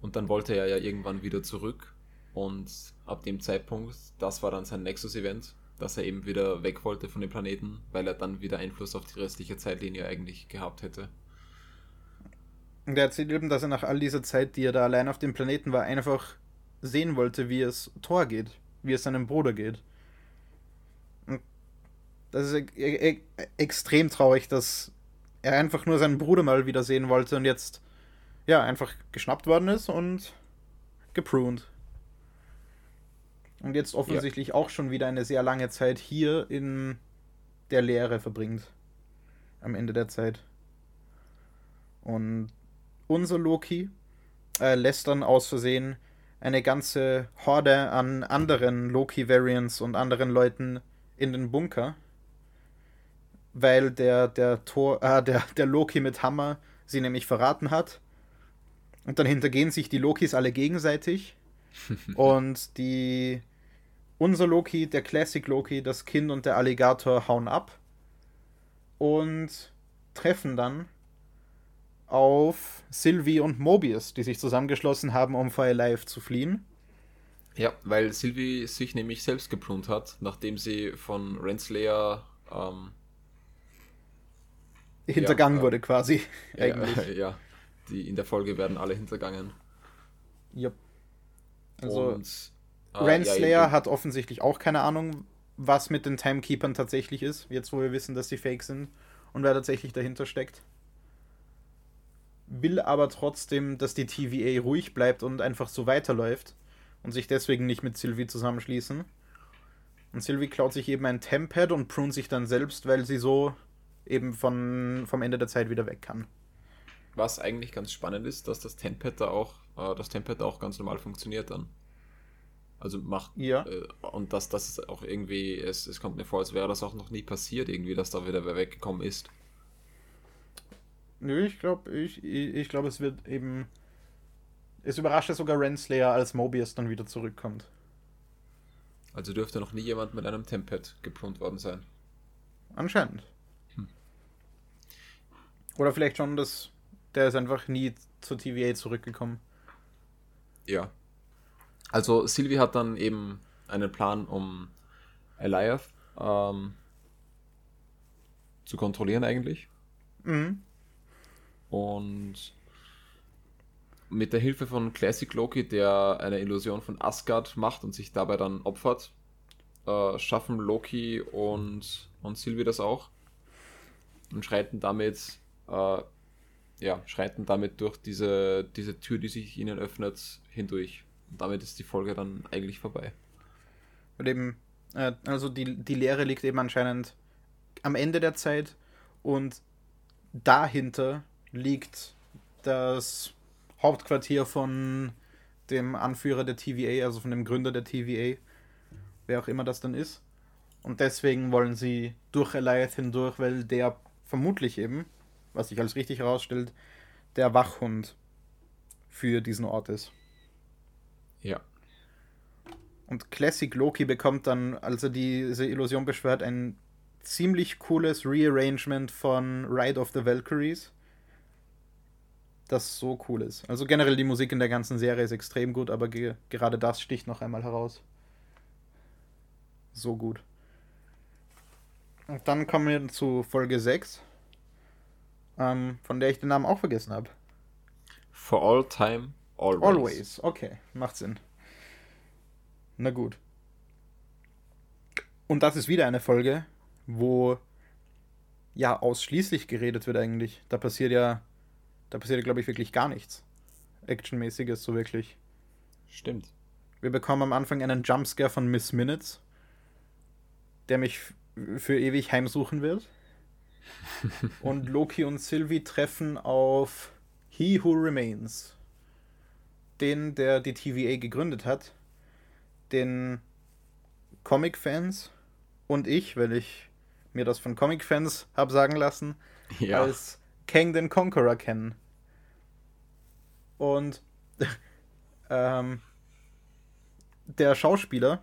Und dann wollte er ja irgendwann wieder zurück und ab dem Zeitpunkt, das war dann sein Nexus-Event, dass er eben wieder weg wollte von dem Planeten, weil er dann wieder Einfluss auf die restliche Zeitlinie eigentlich gehabt hätte. und er erzählt eben, dass er nach all dieser Zeit, die er da allein auf dem Planeten war, einfach sehen wollte, wie es Thor geht, wie es seinem Bruder geht. Das ist e e extrem traurig, dass er einfach nur seinen Bruder mal wieder sehen wollte und jetzt ja einfach geschnappt worden ist und gepruned. Und jetzt offensichtlich ja. auch schon wieder eine sehr lange Zeit hier in der Lehre verbringt. Am Ende der Zeit. Und unser Loki äh, lässt dann aus Versehen eine ganze Horde an anderen Loki-Variants und anderen Leuten in den Bunker. Weil der, der, Tor, äh, der, der Loki mit Hammer sie nämlich verraten hat. Und dann hintergehen sich die Lokis alle gegenseitig. <laughs> und die. Unser Loki, der Classic Loki, das Kind und der Alligator hauen ab. Und treffen dann auf Sylvie und Mobius, die sich zusammengeschlossen haben, um vor Life zu fliehen. Ja, weil Sylvie sich nämlich selbst geplunt hat, nachdem sie von Renslayer ähm, hintergangen ja, wurde quasi. <laughs> eigentlich. <laughs> Ja, ja, die in der Folge werden alle hintergangen. Yep. Also Und, äh, Renslayer ja, hat offensichtlich auch keine Ahnung, was mit den Timekeepern tatsächlich ist, jetzt wo wir wissen, dass sie fake sind und wer tatsächlich dahinter steckt will aber trotzdem, dass die TVA ruhig bleibt und einfach so weiterläuft und sich deswegen nicht mit Sylvie zusammenschließen. Und Sylvie klaut sich eben ein Tempad und prune sich dann selbst, weil sie so eben von, vom Ende der Zeit wieder weg kann. Was eigentlich ganz spannend ist, dass das Tempad da auch, äh, das Tempad auch ganz normal funktioniert dann. Also macht ja. Äh, und dass das auch irgendwie, es, es kommt mir vor, als wäre das auch noch nie passiert, irgendwie, dass da wieder wer weggekommen ist. Nö, ich glaube, ich, ich glaube, es wird eben. Es überrascht sogar Renslayer, als Mobius dann wieder zurückkommt. Also dürfte noch nie jemand mit einem Tempad geplont worden sein. Anscheinend. Hm. Oder vielleicht schon, dass der ist einfach nie zur TVA zurückgekommen. Ja. Also Sylvie hat dann eben einen Plan, um Eliath ähm, zu kontrollieren eigentlich. Mhm. Und mit der Hilfe von Classic Loki, der eine Illusion von Asgard macht und sich dabei dann opfert, äh, schaffen Loki und, und Sylvie das auch und schreiten damit, äh, ja, schreiten damit durch diese, diese Tür, die sich ihnen öffnet, hindurch. Und damit ist die Folge dann eigentlich vorbei. Und eben, äh, also die, die Lehre liegt eben anscheinend am Ende der Zeit und dahinter liegt das Hauptquartier von dem Anführer der TVA, also von dem Gründer der TVA, wer auch immer das dann ist. Und deswegen wollen sie durch Eliath hindurch, weil der vermutlich eben, was sich als richtig herausstellt, der Wachhund für diesen Ort ist. Ja. Und Classic Loki bekommt dann, als er diese Illusion beschwört, ein ziemlich cooles Rearrangement von Ride of the Valkyries das so cool ist. Also generell die Musik in der ganzen Serie ist extrem gut, aber ge gerade das sticht noch einmal heraus. So gut. Und dann kommen wir zu Folge 6, ähm, von der ich den Namen auch vergessen habe. For all time, always. Always, okay, macht Sinn. Na gut. Und das ist wieder eine Folge, wo ja ausschließlich geredet wird eigentlich. Da passiert ja da passiert, glaube ich, wirklich gar nichts. Actionmäßiges, so wirklich. Stimmt. Wir bekommen am Anfang einen Jumpscare von Miss Minutes, der mich für ewig heimsuchen wird. Und Loki und Sylvie treffen auf He Who Remains. Den, der die TVA gegründet hat. Den Comic-Fans und ich, weil ich mir das von Comic-Fans habe sagen lassen, ja. als Kang den Conqueror kennen. Und <laughs> ähm, der Schauspieler,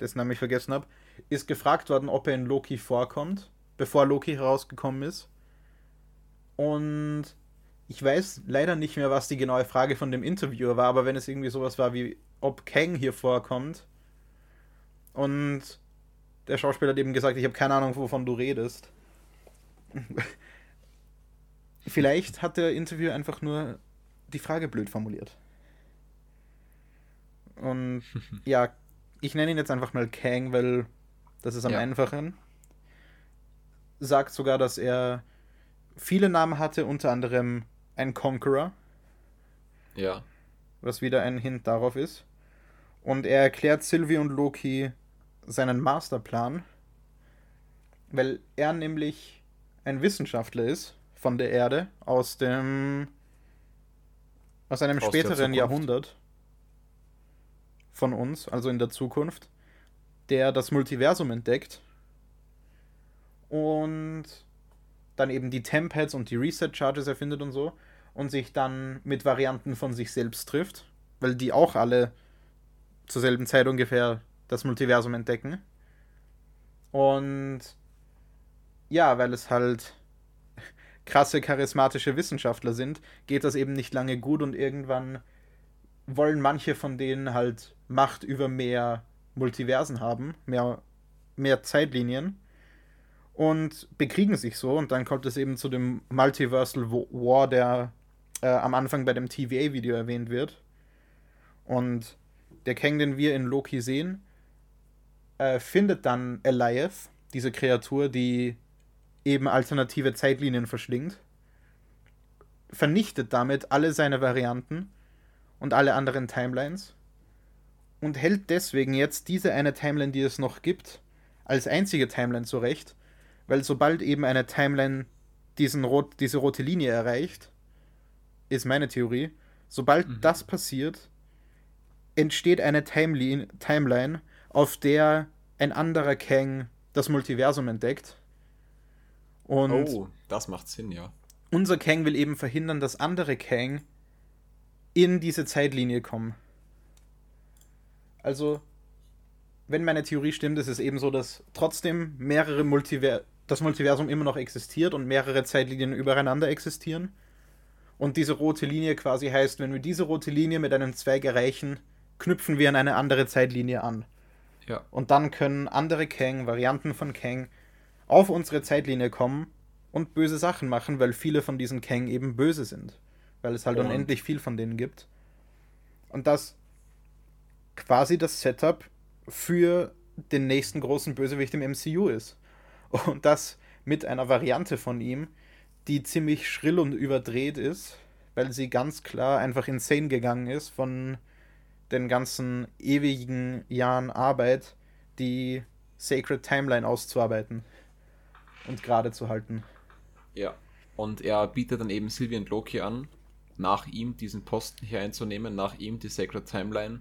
dessen Namen ich vergessen habe, ist gefragt worden, ob er in Loki vorkommt, bevor Loki herausgekommen ist. Und ich weiß leider nicht mehr, was die genaue Frage von dem Interviewer war, aber wenn es irgendwie sowas war wie, ob Kang hier vorkommt. Und der Schauspieler hat eben gesagt, ich habe keine Ahnung, wovon du redest. <laughs> Vielleicht hat der Interview einfach nur die Frage blöd formuliert. Und <laughs> ja, ich nenne ihn jetzt einfach mal Kang, weil das ist am ja. einfachen. Sagt sogar, dass er viele Namen hatte, unter anderem ein Conqueror. Ja. Was wieder ein Hint darauf ist. Und er erklärt Sylvie und Loki seinen Masterplan, weil er nämlich ein Wissenschaftler ist von der Erde aus dem aus einem Aus späteren. Jahrhundert von uns, also in der Zukunft, der das Multiversum entdeckt und dann eben die Temp-Heads und die Reset-Charges erfindet und so und sich dann mit Varianten von sich selbst trifft, weil die auch alle zur selben Zeit ungefähr das Multiversum entdecken. Und ja, weil es halt <laughs> krasse charismatische Wissenschaftler sind, geht das eben nicht lange gut und irgendwann wollen manche von denen halt Macht über mehr Multiversen haben, mehr, mehr Zeitlinien und bekriegen sich so und dann kommt es eben zu dem Multiversal War, der äh, am Anfang bei dem TVA-Video erwähnt wird. Und der Kang, den wir in Loki sehen, äh, findet dann Eliath, diese Kreatur, die eben alternative Zeitlinien verschlingt, vernichtet damit alle seine Varianten und alle anderen Timelines und hält deswegen jetzt diese eine Timeline, die es noch gibt, als einzige Timeline zurecht, weil sobald eben eine Timeline diesen rot, diese rote Linie erreicht, ist meine Theorie, sobald Mhm. das passiert, entsteht eine Timeline, Timeline, auf der ein anderer Kang das Multiversum entdeckt. Und oh, das macht Sinn, ja. unser Kang will eben verhindern, dass andere Kang in diese Zeitlinie kommen. Also, wenn meine Theorie stimmt, ist es eben so, dass trotzdem mehrere Multiver das Multiversum immer noch existiert und mehrere Zeitlinien übereinander existieren. Und diese rote Linie quasi heißt, wenn wir diese rote Linie mit einem Zweig erreichen, knüpfen wir an eine andere Zeitlinie an. Ja. Und dann können andere Kang, Varianten von Kang, auf unsere Zeitlinie kommen und böse Sachen machen, weil viele von diesen Kang eben böse sind. Weil es halt Und- unendlich viel von denen gibt. Und das quasi das Setup für den nächsten großen Bösewicht im MCU ist. Und das mit einer Variante von ihm, die ziemlich schrill und überdreht ist, weil sie ganz klar einfach insane gegangen ist von den ganzen ewigen Jahren Arbeit, die Sacred Timeline auszuarbeiten und gerade zu halten. Ja. Und er bietet dann eben Sylvie und Loki an, nach ihm diesen Posten hier einzunehmen, nach ihm die Sacred Timeline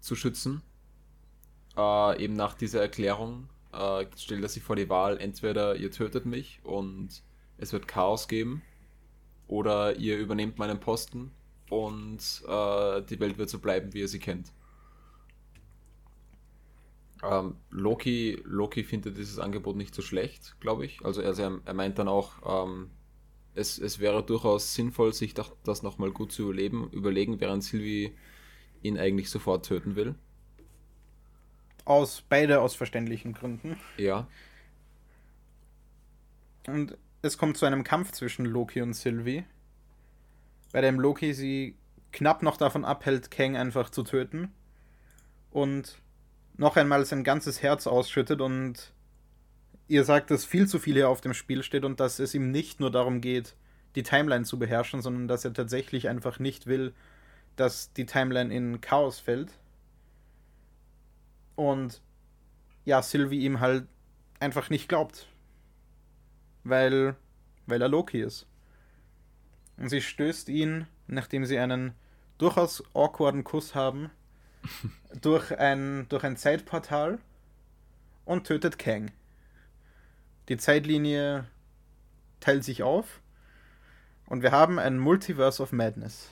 zu schützen. Äh, eben nach dieser Erklärung äh, stellt er sich vor die Wahl, entweder ihr tötet mich und es wird Chaos geben, oder ihr übernehmt meinen Posten und äh, die Welt wird so bleiben, wie ihr sie kennt. Ähm, Loki, Loki findet dieses Angebot nicht so schlecht, glaube ich. Also, also er, er meint dann auch, ähm, es, es wäre durchaus sinnvoll, sich das, das nochmal gut zu überleben, überlegen, während Sylvie ihn eigentlich sofort töten will. Aus beide aus verständlichen Gründen. Ja, Und es kommt zu einem Kampf zwischen Loki und Sylvie, bei dem Loki sie knapp noch davon abhält, Kang einfach zu töten und noch einmal sein ganzes Herz ausschüttet und ihr sagt, dass viel zu viel hier auf dem Spiel steht und dass es ihm nicht nur darum geht, die Timeline zu beherrschen, sondern dass er tatsächlich einfach nicht will, dass die Timeline in Chaos fällt. Und ja, Sylvie ihm halt einfach nicht glaubt weil, weil er Loki ist. Und sie stößt ihn, nachdem sie einen durchaus awkwarden Kuss haben, <laughs> durch ein, durch ein Zeitportal und tötet Kang. Die Zeitlinie teilt sich auf und wir haben ein Multiverse of Madness.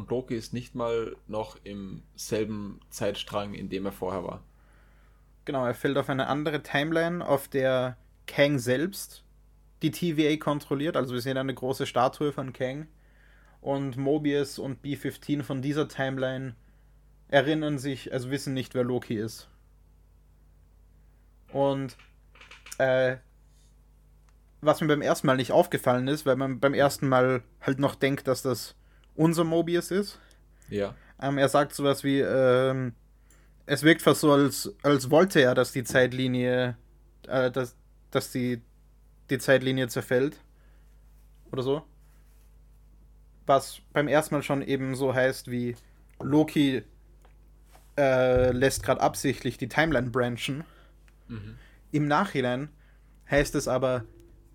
Und Loki ist nicht mal noch im selben Zeitstrang, in dem er vorher war. Genau, er fällt auf eine andere Timeline, auf der Kang selbst die TVA kontrolliert. Also wir sehen eine große Statue von Kang. Und Mobius und B-15 von dieser Timeline erinnern sich, also wissen nicht, wer Loki ist. Und äh, was mir beim ersten Mal nicht aufgefallen ist, weil man beim ersten Mal halt noch denkt, dass das unser Mobius ist. Ja, Ähm, er sagt sowas wie, ähm, es wirkt fast so, als, als wollte er, dass die Zeitlinie, äh, dass, dass die, die Zeitlinie zerfällt. Oder so. Was beim ersten Mal schon eben so heißt wie Loki äh, lässt gerade absichtlich die Timeline branchen. Mhm. Im Nachhinein heißt es aber,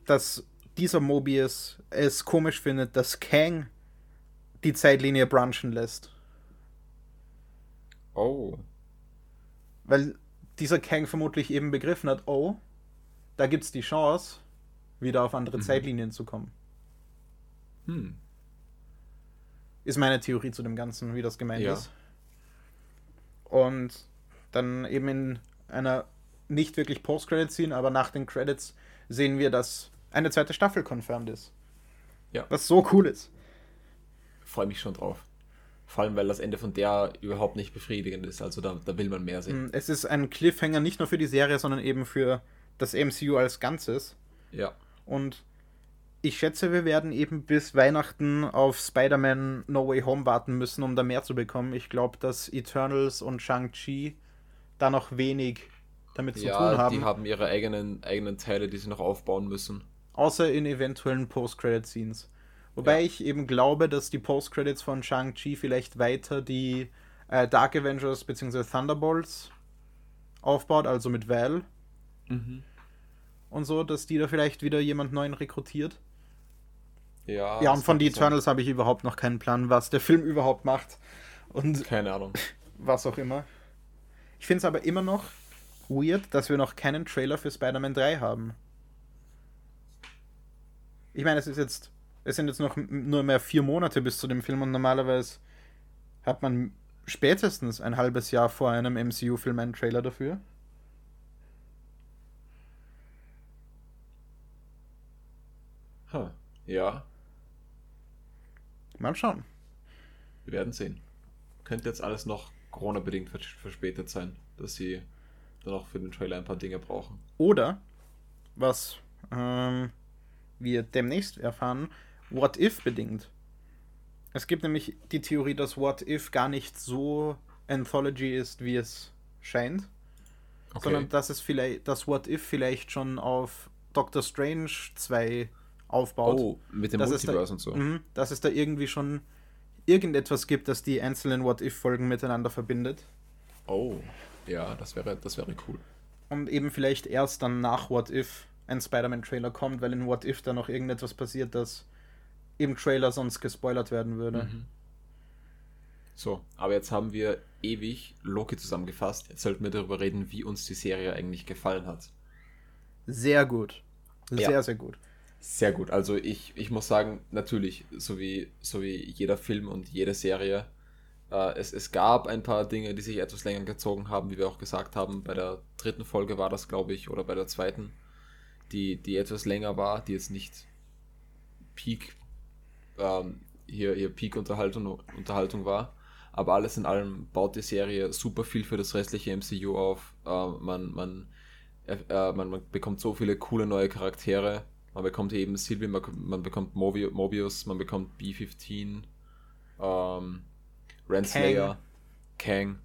dass dieser Mobius es komisch findet, dass Kang die Zeitlinie branchen lässt. Oh. Weil dieser Kang vermutlich eben begriffen hat, oh, da gibt es die Chance, wieder auf andere Mhm. Zeitlinien zu kommen. Hm. Ist meine Theorie zu dem Ganzen, wie das gemeint Ja. ist. Und dann eben in einer nicht wirklich Post-Credit-Scene, aber nach den Credits sehen wir, dass eine zweite Staffel confirmed ist. Ja. Was so cool ist. Freue mich schon drauf. Vor allem, weil das Ende von der überhaupt nicht befriedigend ist. Also da, da will man mehr sehen. Mm, Es ist ein Cliffhanger nicht nur für die Serie, sondern eben für das MCU als Ganzes. Ja. Und ich schätze, wir werden eben bis Weihnachten auf Spider-Man No Way Home warten müssen, um da mehr zu bekommen. Ich glaube, dass Eternals und Shang-Chi da noch wenig damit zu ja, tun haben. die haben ihre eigenen, eigenen Teile, die sie noch aufbauen müssen. Außer in eventuellen Post-Credit-Scenes. Wobei Ja. ich eben glaube, dass die Post-Credits von Shang-Chi vielleicht weiter die äh, Dark Avengers bzw. Thunderbolts aufbaut, also mit Val und so, dass die da vielleicht wieder jemand neuen rekrutiert. Ja, ja, und von The. Eternals habe ich überhaupt noch keinen Plan, was der Film <laughs> überhaupt macht und Keine Ahnung. <laughs> was auch immer. Ich finde es aber immer noch weird, dass wir noch keinen Trailer für Spider-Man 3 haben. Ich meine, es ist jetzt, es sind jetzt noch nur mehr vier Monate bis zu dem Film und normalerweise hat man spätestens ein halbes Jahr vor einem MCU-Film einen Trailer dafür. Huh. Ja, Mal schauen. wir werden sehen. Könnte jetzt alles noch Corona-bedingt vers- verspätet sein, dass sie dann auch für den Trailer ein paar Dinge brauchen. Oder, was ähm, wir demnächst erfahren, What If bedingt. Es gibt nämlich die Theorie, dass What If gar nicht so Anthology ist, wie es scheint, sondern dass es vielleicht, dass What If vielleicht schon auf Doctor Strange 2 aufbaut. oh, mit dem es da- Multiverse und so. Mhm, dass es da irgendwie schon irgendetwas gibt, das die einzelnen What If-Folgen miteinander verbindet. Oh, ja, das wäre, das wäre cool. Und eben vielleicht erst dann nach What If ein Spider-Man-Trailer kommt, weil in What If da noch irgendetwas passiert, das im Trailer sonst gespoilert werden würde. Mhm. So, aber jetzt haben wir ewig Loki zusammengefasst. Jetzt sollten wir darüber reden, wie uns die Serie eigentlich gefallen hat. Sehr gut. Sehr, Ja. sehr gut. Sehr gut. Also ich, ich muss sagen, natürlich, so wie, so wie jeder Film und jede Serie, äh, es, es gab ein paar Dinge, die sich etwas länger gezogen haben, wie wir auch gesagt haben. Bei der dritten Folge war das, glaube ich, oder bei der zweiten, die, die etwas länger war, die jetzt nicht Peak, ähm, hier, hier Peak-Unterhaltung Unterhaltung war. Aber alles in allem baut die Serie super viel für das restliche MCU auf. Äh, man, man, äh, äh, man, man bekommt so viele coole neue Charaktere. Man bekommt eben Sylvie, man, man bekommt Mobi Mobius, man bekommt B-15, ähm, Renslayer, Kang.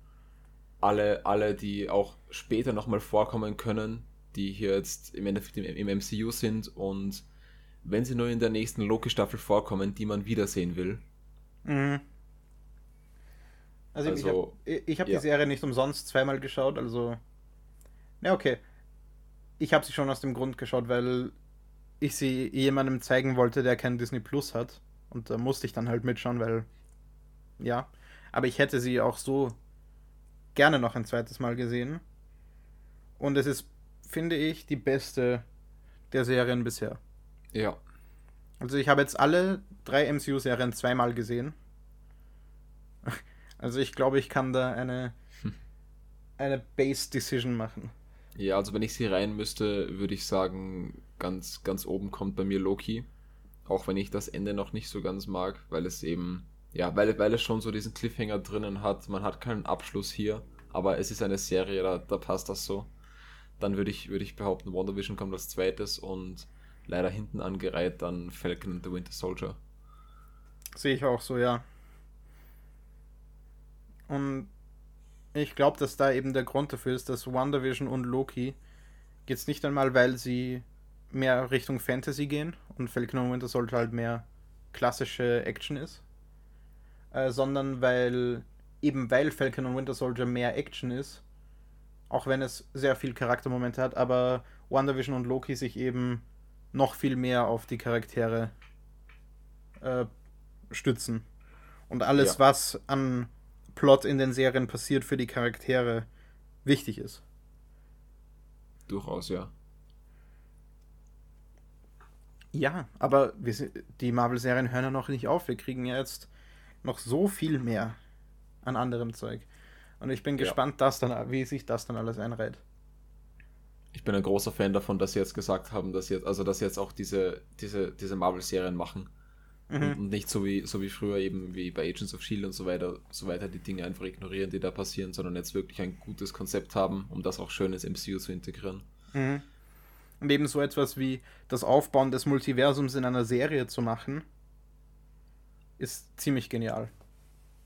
Alle, alle, die auch später nochmal vorkommen können, die hier jetzt im Endeffekt im, im MCU sind und wenn sie nur in der nächsten Loki-Staffel vorkommen, die man wiedersehen will. Mhm. Also, Also, ich habe hab ja. die Serie nicht umsonst zweimal geschaut, also. Na, okay. Ich habe sie schon aus dem Grund geschaut, weil ich sie jemandem zeigen wollte, der kein Disney Plus hat. Und da musste ich dann halt mitschauen, weil. Ja. Aber ich hätte sie auch so gerne noch ein zweites Mal gesehen. Und es ist, finde ich, die beste der Serien bisher. Ja. Also ich habe jetzt alle drei MCU-Serien zweimal gesehen. <laughs> Also ich glaube, ich kann da eine, eine Base-Decision machen. Ja, also wenn ich sie rein müsste, würde ich sagen, ganz, ganz oben kommt bei mir Loki. Auch wenn ich das Ende noch nicht so ganz mag, weil es eben, ja, weil, weil es schon so diesen Cliffhanger drinnen hat. Man hat keinen Abschluss hier, aber es ist eine Serie, da, da passt das so. Dann würde ich, würde ich behaupten, WandaVision kommt als zweites und leider hinten angereiht dann Falcon and the Winter Soldier. Sehe ich auch so, ja. Und ich glaube, dass da eben der Grund dafür ist, dass WandaVision und Loki jetzt nicht einmal, weil sie mehr Richtung Fantasy gehen und Falcon und Winter Soldier halt mehr klassische Action ist, äh, sondern weil eben weil Falcon und Winter Soldier mehr Action ist, auch wenn es sehr viel Charaktermomente hat, aber WandaVision und Loki sich eben noch viel mehr auf die Charaktere äh, stützen. Und alles, ja. was an Plot in den Serien passiert, für die Charaktere wichtig ist. Durchaus, ja. Ja, aber wir, die Marvel-Serien hören ja noch nicht auf. Wir kriegen ja jetzt noch so viel mehr an anderem Zeug. Und ich bin ja. gespannt, dass dann, wie sich das dann alles einreiht. Ich bin ein großer Fan davon, dass sie jetzt gesagt haben, dass jetzt, also dass sie jetzt auch diese, diese, diese Marvel-Serien machen. Mhm. Und, und, nicht so wie, so wie früher eben wie bei Agents of Shield und so weiter, so weiter die Dinge einfach ignorieren, die da passieren, sondern jetzt wirklich ein gutes Konzept haben, um das auch schön ins MCU zu integrieren. Mhm. Und eben so etwas wie das Aufbauen des Multiversums in einer Serie zu machen, ist ziemlich genial.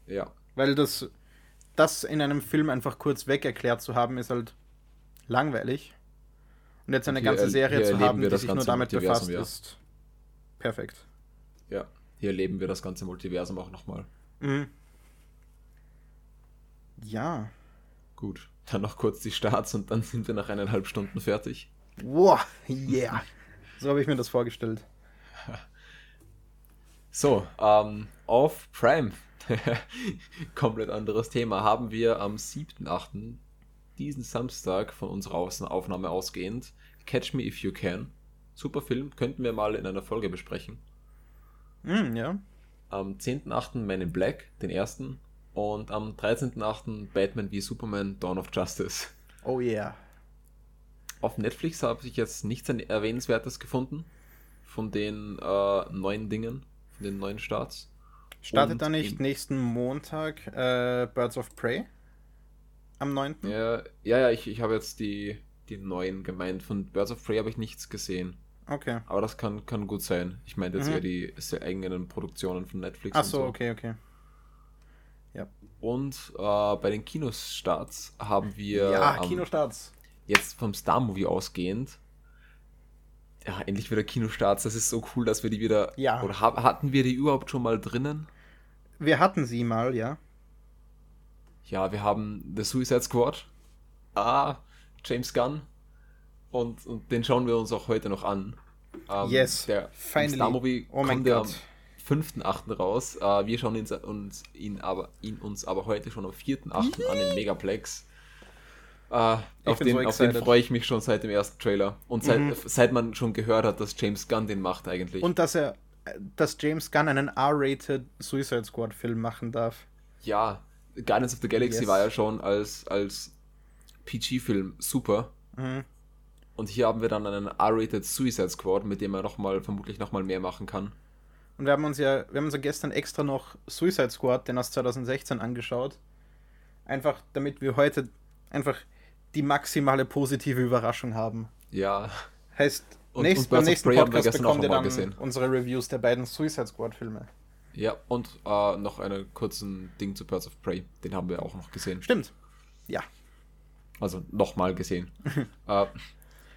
Ja. Weil das, das in einem Film einfach kurz weg erklärt zu haben, ist halt langweilig. Und jetzt eine hier, ganze Serie zu haben, die sich nur damit befasst, ja. ist perfekt. Ja, hier erleben wir das ganze Multiversum auch nochmal. Mhm. Ja. Gut, dann noch kurz die Starts und dann sind wir nach eineinhalb Stunden fertig. Wow, yeah. <laughs> so habe ich mir das vorgestellt. <laughs> So, ähm, auf <laughs> Prime, komplett anderes Thema, haben wir am 7.8. diesen Samstag von unserer Aufnahme ausgehend Catch Me If You Can. Super Film, könnten wir mal in einer Folge besprechen. Mm, ja. Am 10.8. Man in Black, den ersten. Und am 13.8. Batman wie Superman Dawn of Justice. Oh yeah. Auf Netflix habe ich jetzt nichts Erwähnenswertes gefunden von den äh, neuen Dingen, von den neuen Starts. Startet da nicht nächsten Montag äh, Birds of Prey? Am 9.? Ja, ja, ja ich, ich habe jetzt die, die neuen gemeint. Von Birds of Prey habe ich nichts gesehen. Okay. Aber das kann, kann gut sein. Ich meine jetzt mhm. eher die sehr eigenen Produktionen von Netflix. Ach so, so. okay, okay. Ja. Und äh, bei den Kinostarts haben wir. Ja, ähm, Kinostarts. Jetzt vom Star-Movie ausgehend. Ja, endlich wieder Kinostarts. Das ist so cool, dass wir die wieder. Ja. Oder ha hatten wir die überhaupt schon mal drinnen? Wir hatten sie mal, ja. Ja, wir haben The Suicide Squad. Ah, James Gunn und, und den schauen wir uns auch heute noch an. Ähm, yes, der finally. Star Movie oh kommt ja am 5.8. raus. Äh, wir schauen ihn, uns, ihn, aber, ihn uns aber heute schon am 4.8. an in Megaplex. Äh, auf, den, so auf den freue ich mich schon seit dem ersten Trailer. Und seit, mhm. seit man schon gehört hat, dass James Gunn den macht eigentlich. Und dass er, dass James Gunn einen R-rated Suicide Squad Film machen darf. Ja, Guardians of the Galaxy yes. war ja schon als, als PG-Film super. Mhm. Und hier haben wir dann einen R-rated Suicide Squad, mit dem er noch mal, vermutlich nochmal mehr machen kann. Und wir haben uns ja, wir haben uns ja gestern extra noch Suicide Squad, den aus 2016, angeschaut. Einfach, damit wir heute einfach die maximale positive Überraschung haben. Ja. Heißt, und, nächst, und beim nächsten Podcast bekommt ihr dann gesehen. unsere Reviews der beiden Suicide Squad Filme. Ja, und äh, noch einen kurzen Ding zu Birds of Prey. Den haben wir auch noch gesehen. Stimmt. Ja. Also nochmal gesehen. <laughs> äh,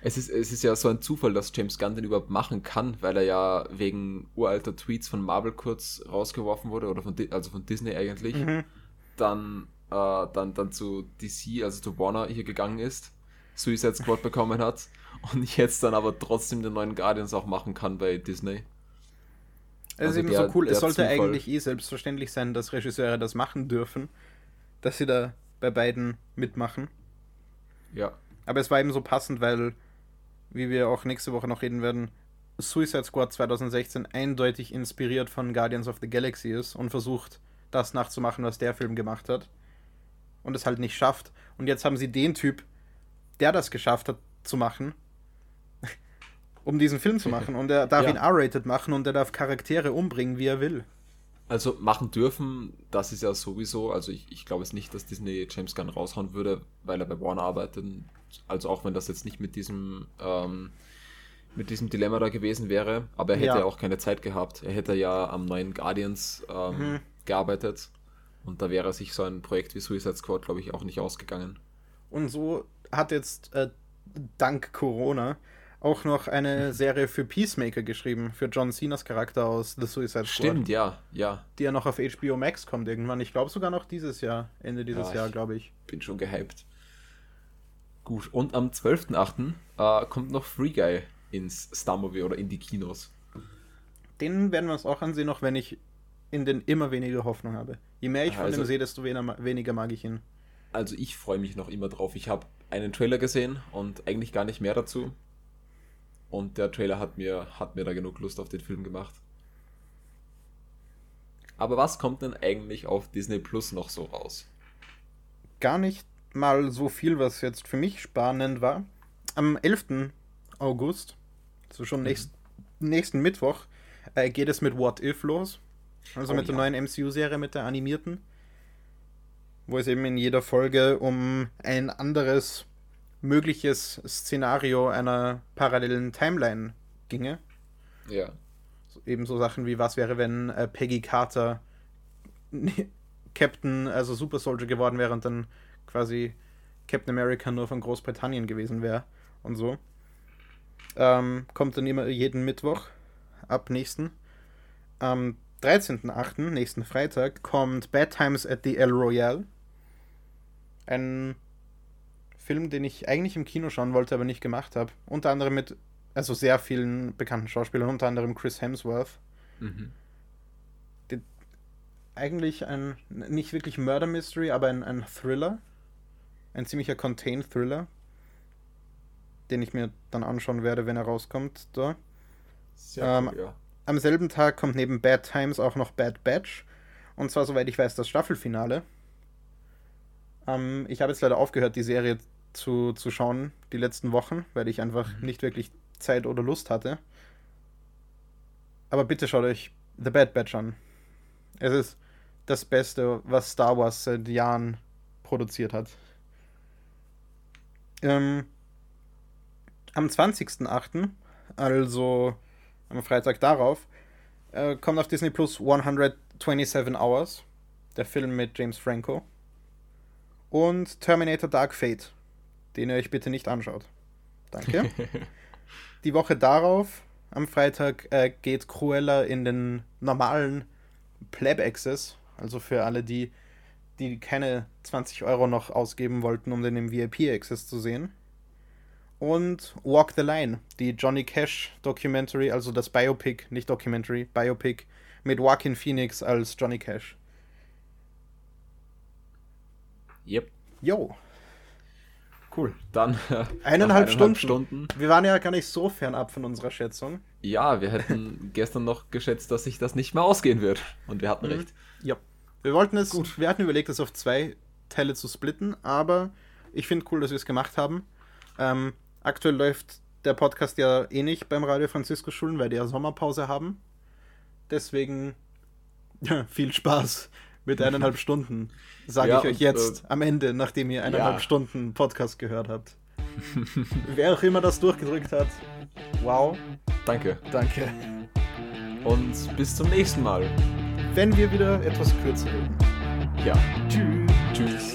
es ist, es ist ja so ein Zufall, dass James Gunn den überhaupt machen kann, weil er ja wegen uralter Tweets von Marvel kurz rausgeworfen wurde, oder von, also von Disney eigentlich, mhm. dann, äh, dann, dann zu DC, also zu Warner hier gegangen ist, Suicide Squad bekommen hat und jetzt dann aber trotzdem den neuen Guardians auch machen kann bei Disney. Es also ist eben der, so cool, es sollte Zufall. eigentlich eh selbstverständlich sein, dass Regisseure das machen dürfen, dass sie da bei beiden mitmachen. Ja. Aber es war eben so passend, weil wie wir auch nächste Woche noch reden werden, Suicide Squad 2016 eindeutig inspiriert von Guardians of the Galaxy ist und versucht, das nachzumachen, was der Film gemacht hat. Und es halt nicht schafft. Und jetzt haben sie den Typ, der das geschafft hat, zu machen, um diesen Film zu machen. Und er darf ja. ihn R-rated machen und er darf Charaktere umbringen, wie er will. Also machen dürfen, das ist ja sowieso, also ich, ich glaube es nicht, dass Disney James Gunn raushauen würde, weil er bei Warner arbeitet. Also auch wenn das jetzt nicht mit diesem, ähm, mit diesem Dilemma da gewesen wäre, aber er hätte ja. auch keine Zeit gehabt. Er hätte ja am neuen Guardians ähm, mhm. gearbeitet und da wäre sich so ein Projekt wie Suicide Squad, glaube ich, auch nicht ausgegangen. Und so hat jetzt äh, dank Corona auch noch eine Serie für Peacemaker geschrieben, für John Cenas Charakter aus The Suicide Squad. Stimmt, ja, ja. Die ja noch auf HBO Max kommt irgendwann. Ich glaube sogar noch dieses Jahr, Ende dieses Ja, Jahr, glaube ich. Bin schon gehypt. Gut, und am 12.8. Äh, kommt noch Free Guy ins Star Movie oder in die Kinos. Den werden wir uns auch ansehen, auch wenn ich in den immer weniger Hoffnung habe. Je mehr ich von Also- dem sehe, desto weniger mag ich ihn. Also ich freue mich noch immer drauf. Ich habe einen Trailer gesehen und eigentlich gar nicht mehr dazu. Und der Trailer hat mir, hat mir da genug Lust auf den Film gemacht. Aber was kommt denn eigentlich auf Disney Plus noch so raus? Gar nicht mal so viel, was jetzt für mich spannend war. Am 11. August, also schon nächst, nächsten Mittwoch, äh, geht es mit What If los. Also Oh mit der ja. neuen MCU-Serie, mit der animierten. Wo es eben in jeder Folge um ein anderes mögliches Szenario einer parallelen Timeline ginge. Ja. So- Ebenso Sachen wie, was wäre, wenn äh, Peggy Carter <laughs> Captain, also Super Soldier geworden wäre und dann quasi Captain America nur von Großbritannien gewesen wäre und so. Ähm, kommt dann immer jeden Mittwoch ab nächsten. Am 13.8., nächsten Freitag, kommt Bad Times at the El Royale. Ein Film, den ich eigentlich im Kino schauen wollte, aber nicht gemacht habe. Unter anderem mit, also sehr vielen bekannten Schauspielern, unter anderem Chris Hemsworth. Mhm. Eigentlich ein, nicht wirklich Murder Mystery, aber ein, ein Thriller. Ein ziemlicher Contained Thriller. Den ich mir dann anschauen werde, wenn er rauskommt. Da. Sehr Ähm, cool, ja. Am selben Tag kommt neben Bad Times auch noch Bad Batch. Und zwar, soweit ich weiß, das Staffelfinale. Ähm, ich habe jetzt leider aufgehört, die Serie zu, zu schauen, die letzten Wochen, weil ich einfach Mhm. nicht wirklich Zeit oder Lust hatte. Aber bitte schaut euch The Bad Batch an. Es ist das Beste, was Star Wars seit Jahren produziert hat. Ähm, am 20.08., also am Freitag darauf, äh, kommt auf Disney Plus 127 Hours, der Film mit James Franco. Und Terminator Dark Fate, den ihr euch bitte nicht anschaut. Danke. <laughs> Die Woche darauf, am Freitag, äh, geht Cruella in den normalen Pleb Access, also für alle, die, die keine 20 Euro noch ausgeben wollten, um den im VIP Access zu sehen. Und Walk the Line, die Johnny Cash Documentary, also das Biopic, nicht Documentary, Biopic mit Joaquin Phoenix als Johnny Cash. Yep. Yo, Cool. Dann äh, Eineinhalb nach Stunden. Stunden. wir waren ja gar nicht so fern ab von unserer Schätzung. Ja, wir hätten <laughs> gestern noch geschätzt, dass sich das nicht mehr ausgehen wird. Und wir hatten Mhm. recht. Ja. Wir wollten es, Gut. wir hatten überlegt, es auf zwei Teile zu splitten, aber ich finde cool, dass wir es gemacht haben. Ähm, aktuell läuft der Podcast ja eh nicht beim Radio Francisco Schulen, weil die ja Sommerpause haben. Deswegen ja, <laughs> viel Spaß mit eineinhalb <laughs> Stunden, sage Ja, ich euch jetzt äh, am Ende, nachdem ihr eineinhalb ja. Stunden Podcast gehört habt. <laughs> Wer auch immer das durchgedrückt hat, wow, Danke. danke. Und bis zum nächsten Mal. Wenn wir wieder etwas kürzer reden. Ja. Tschüss. Tschüss.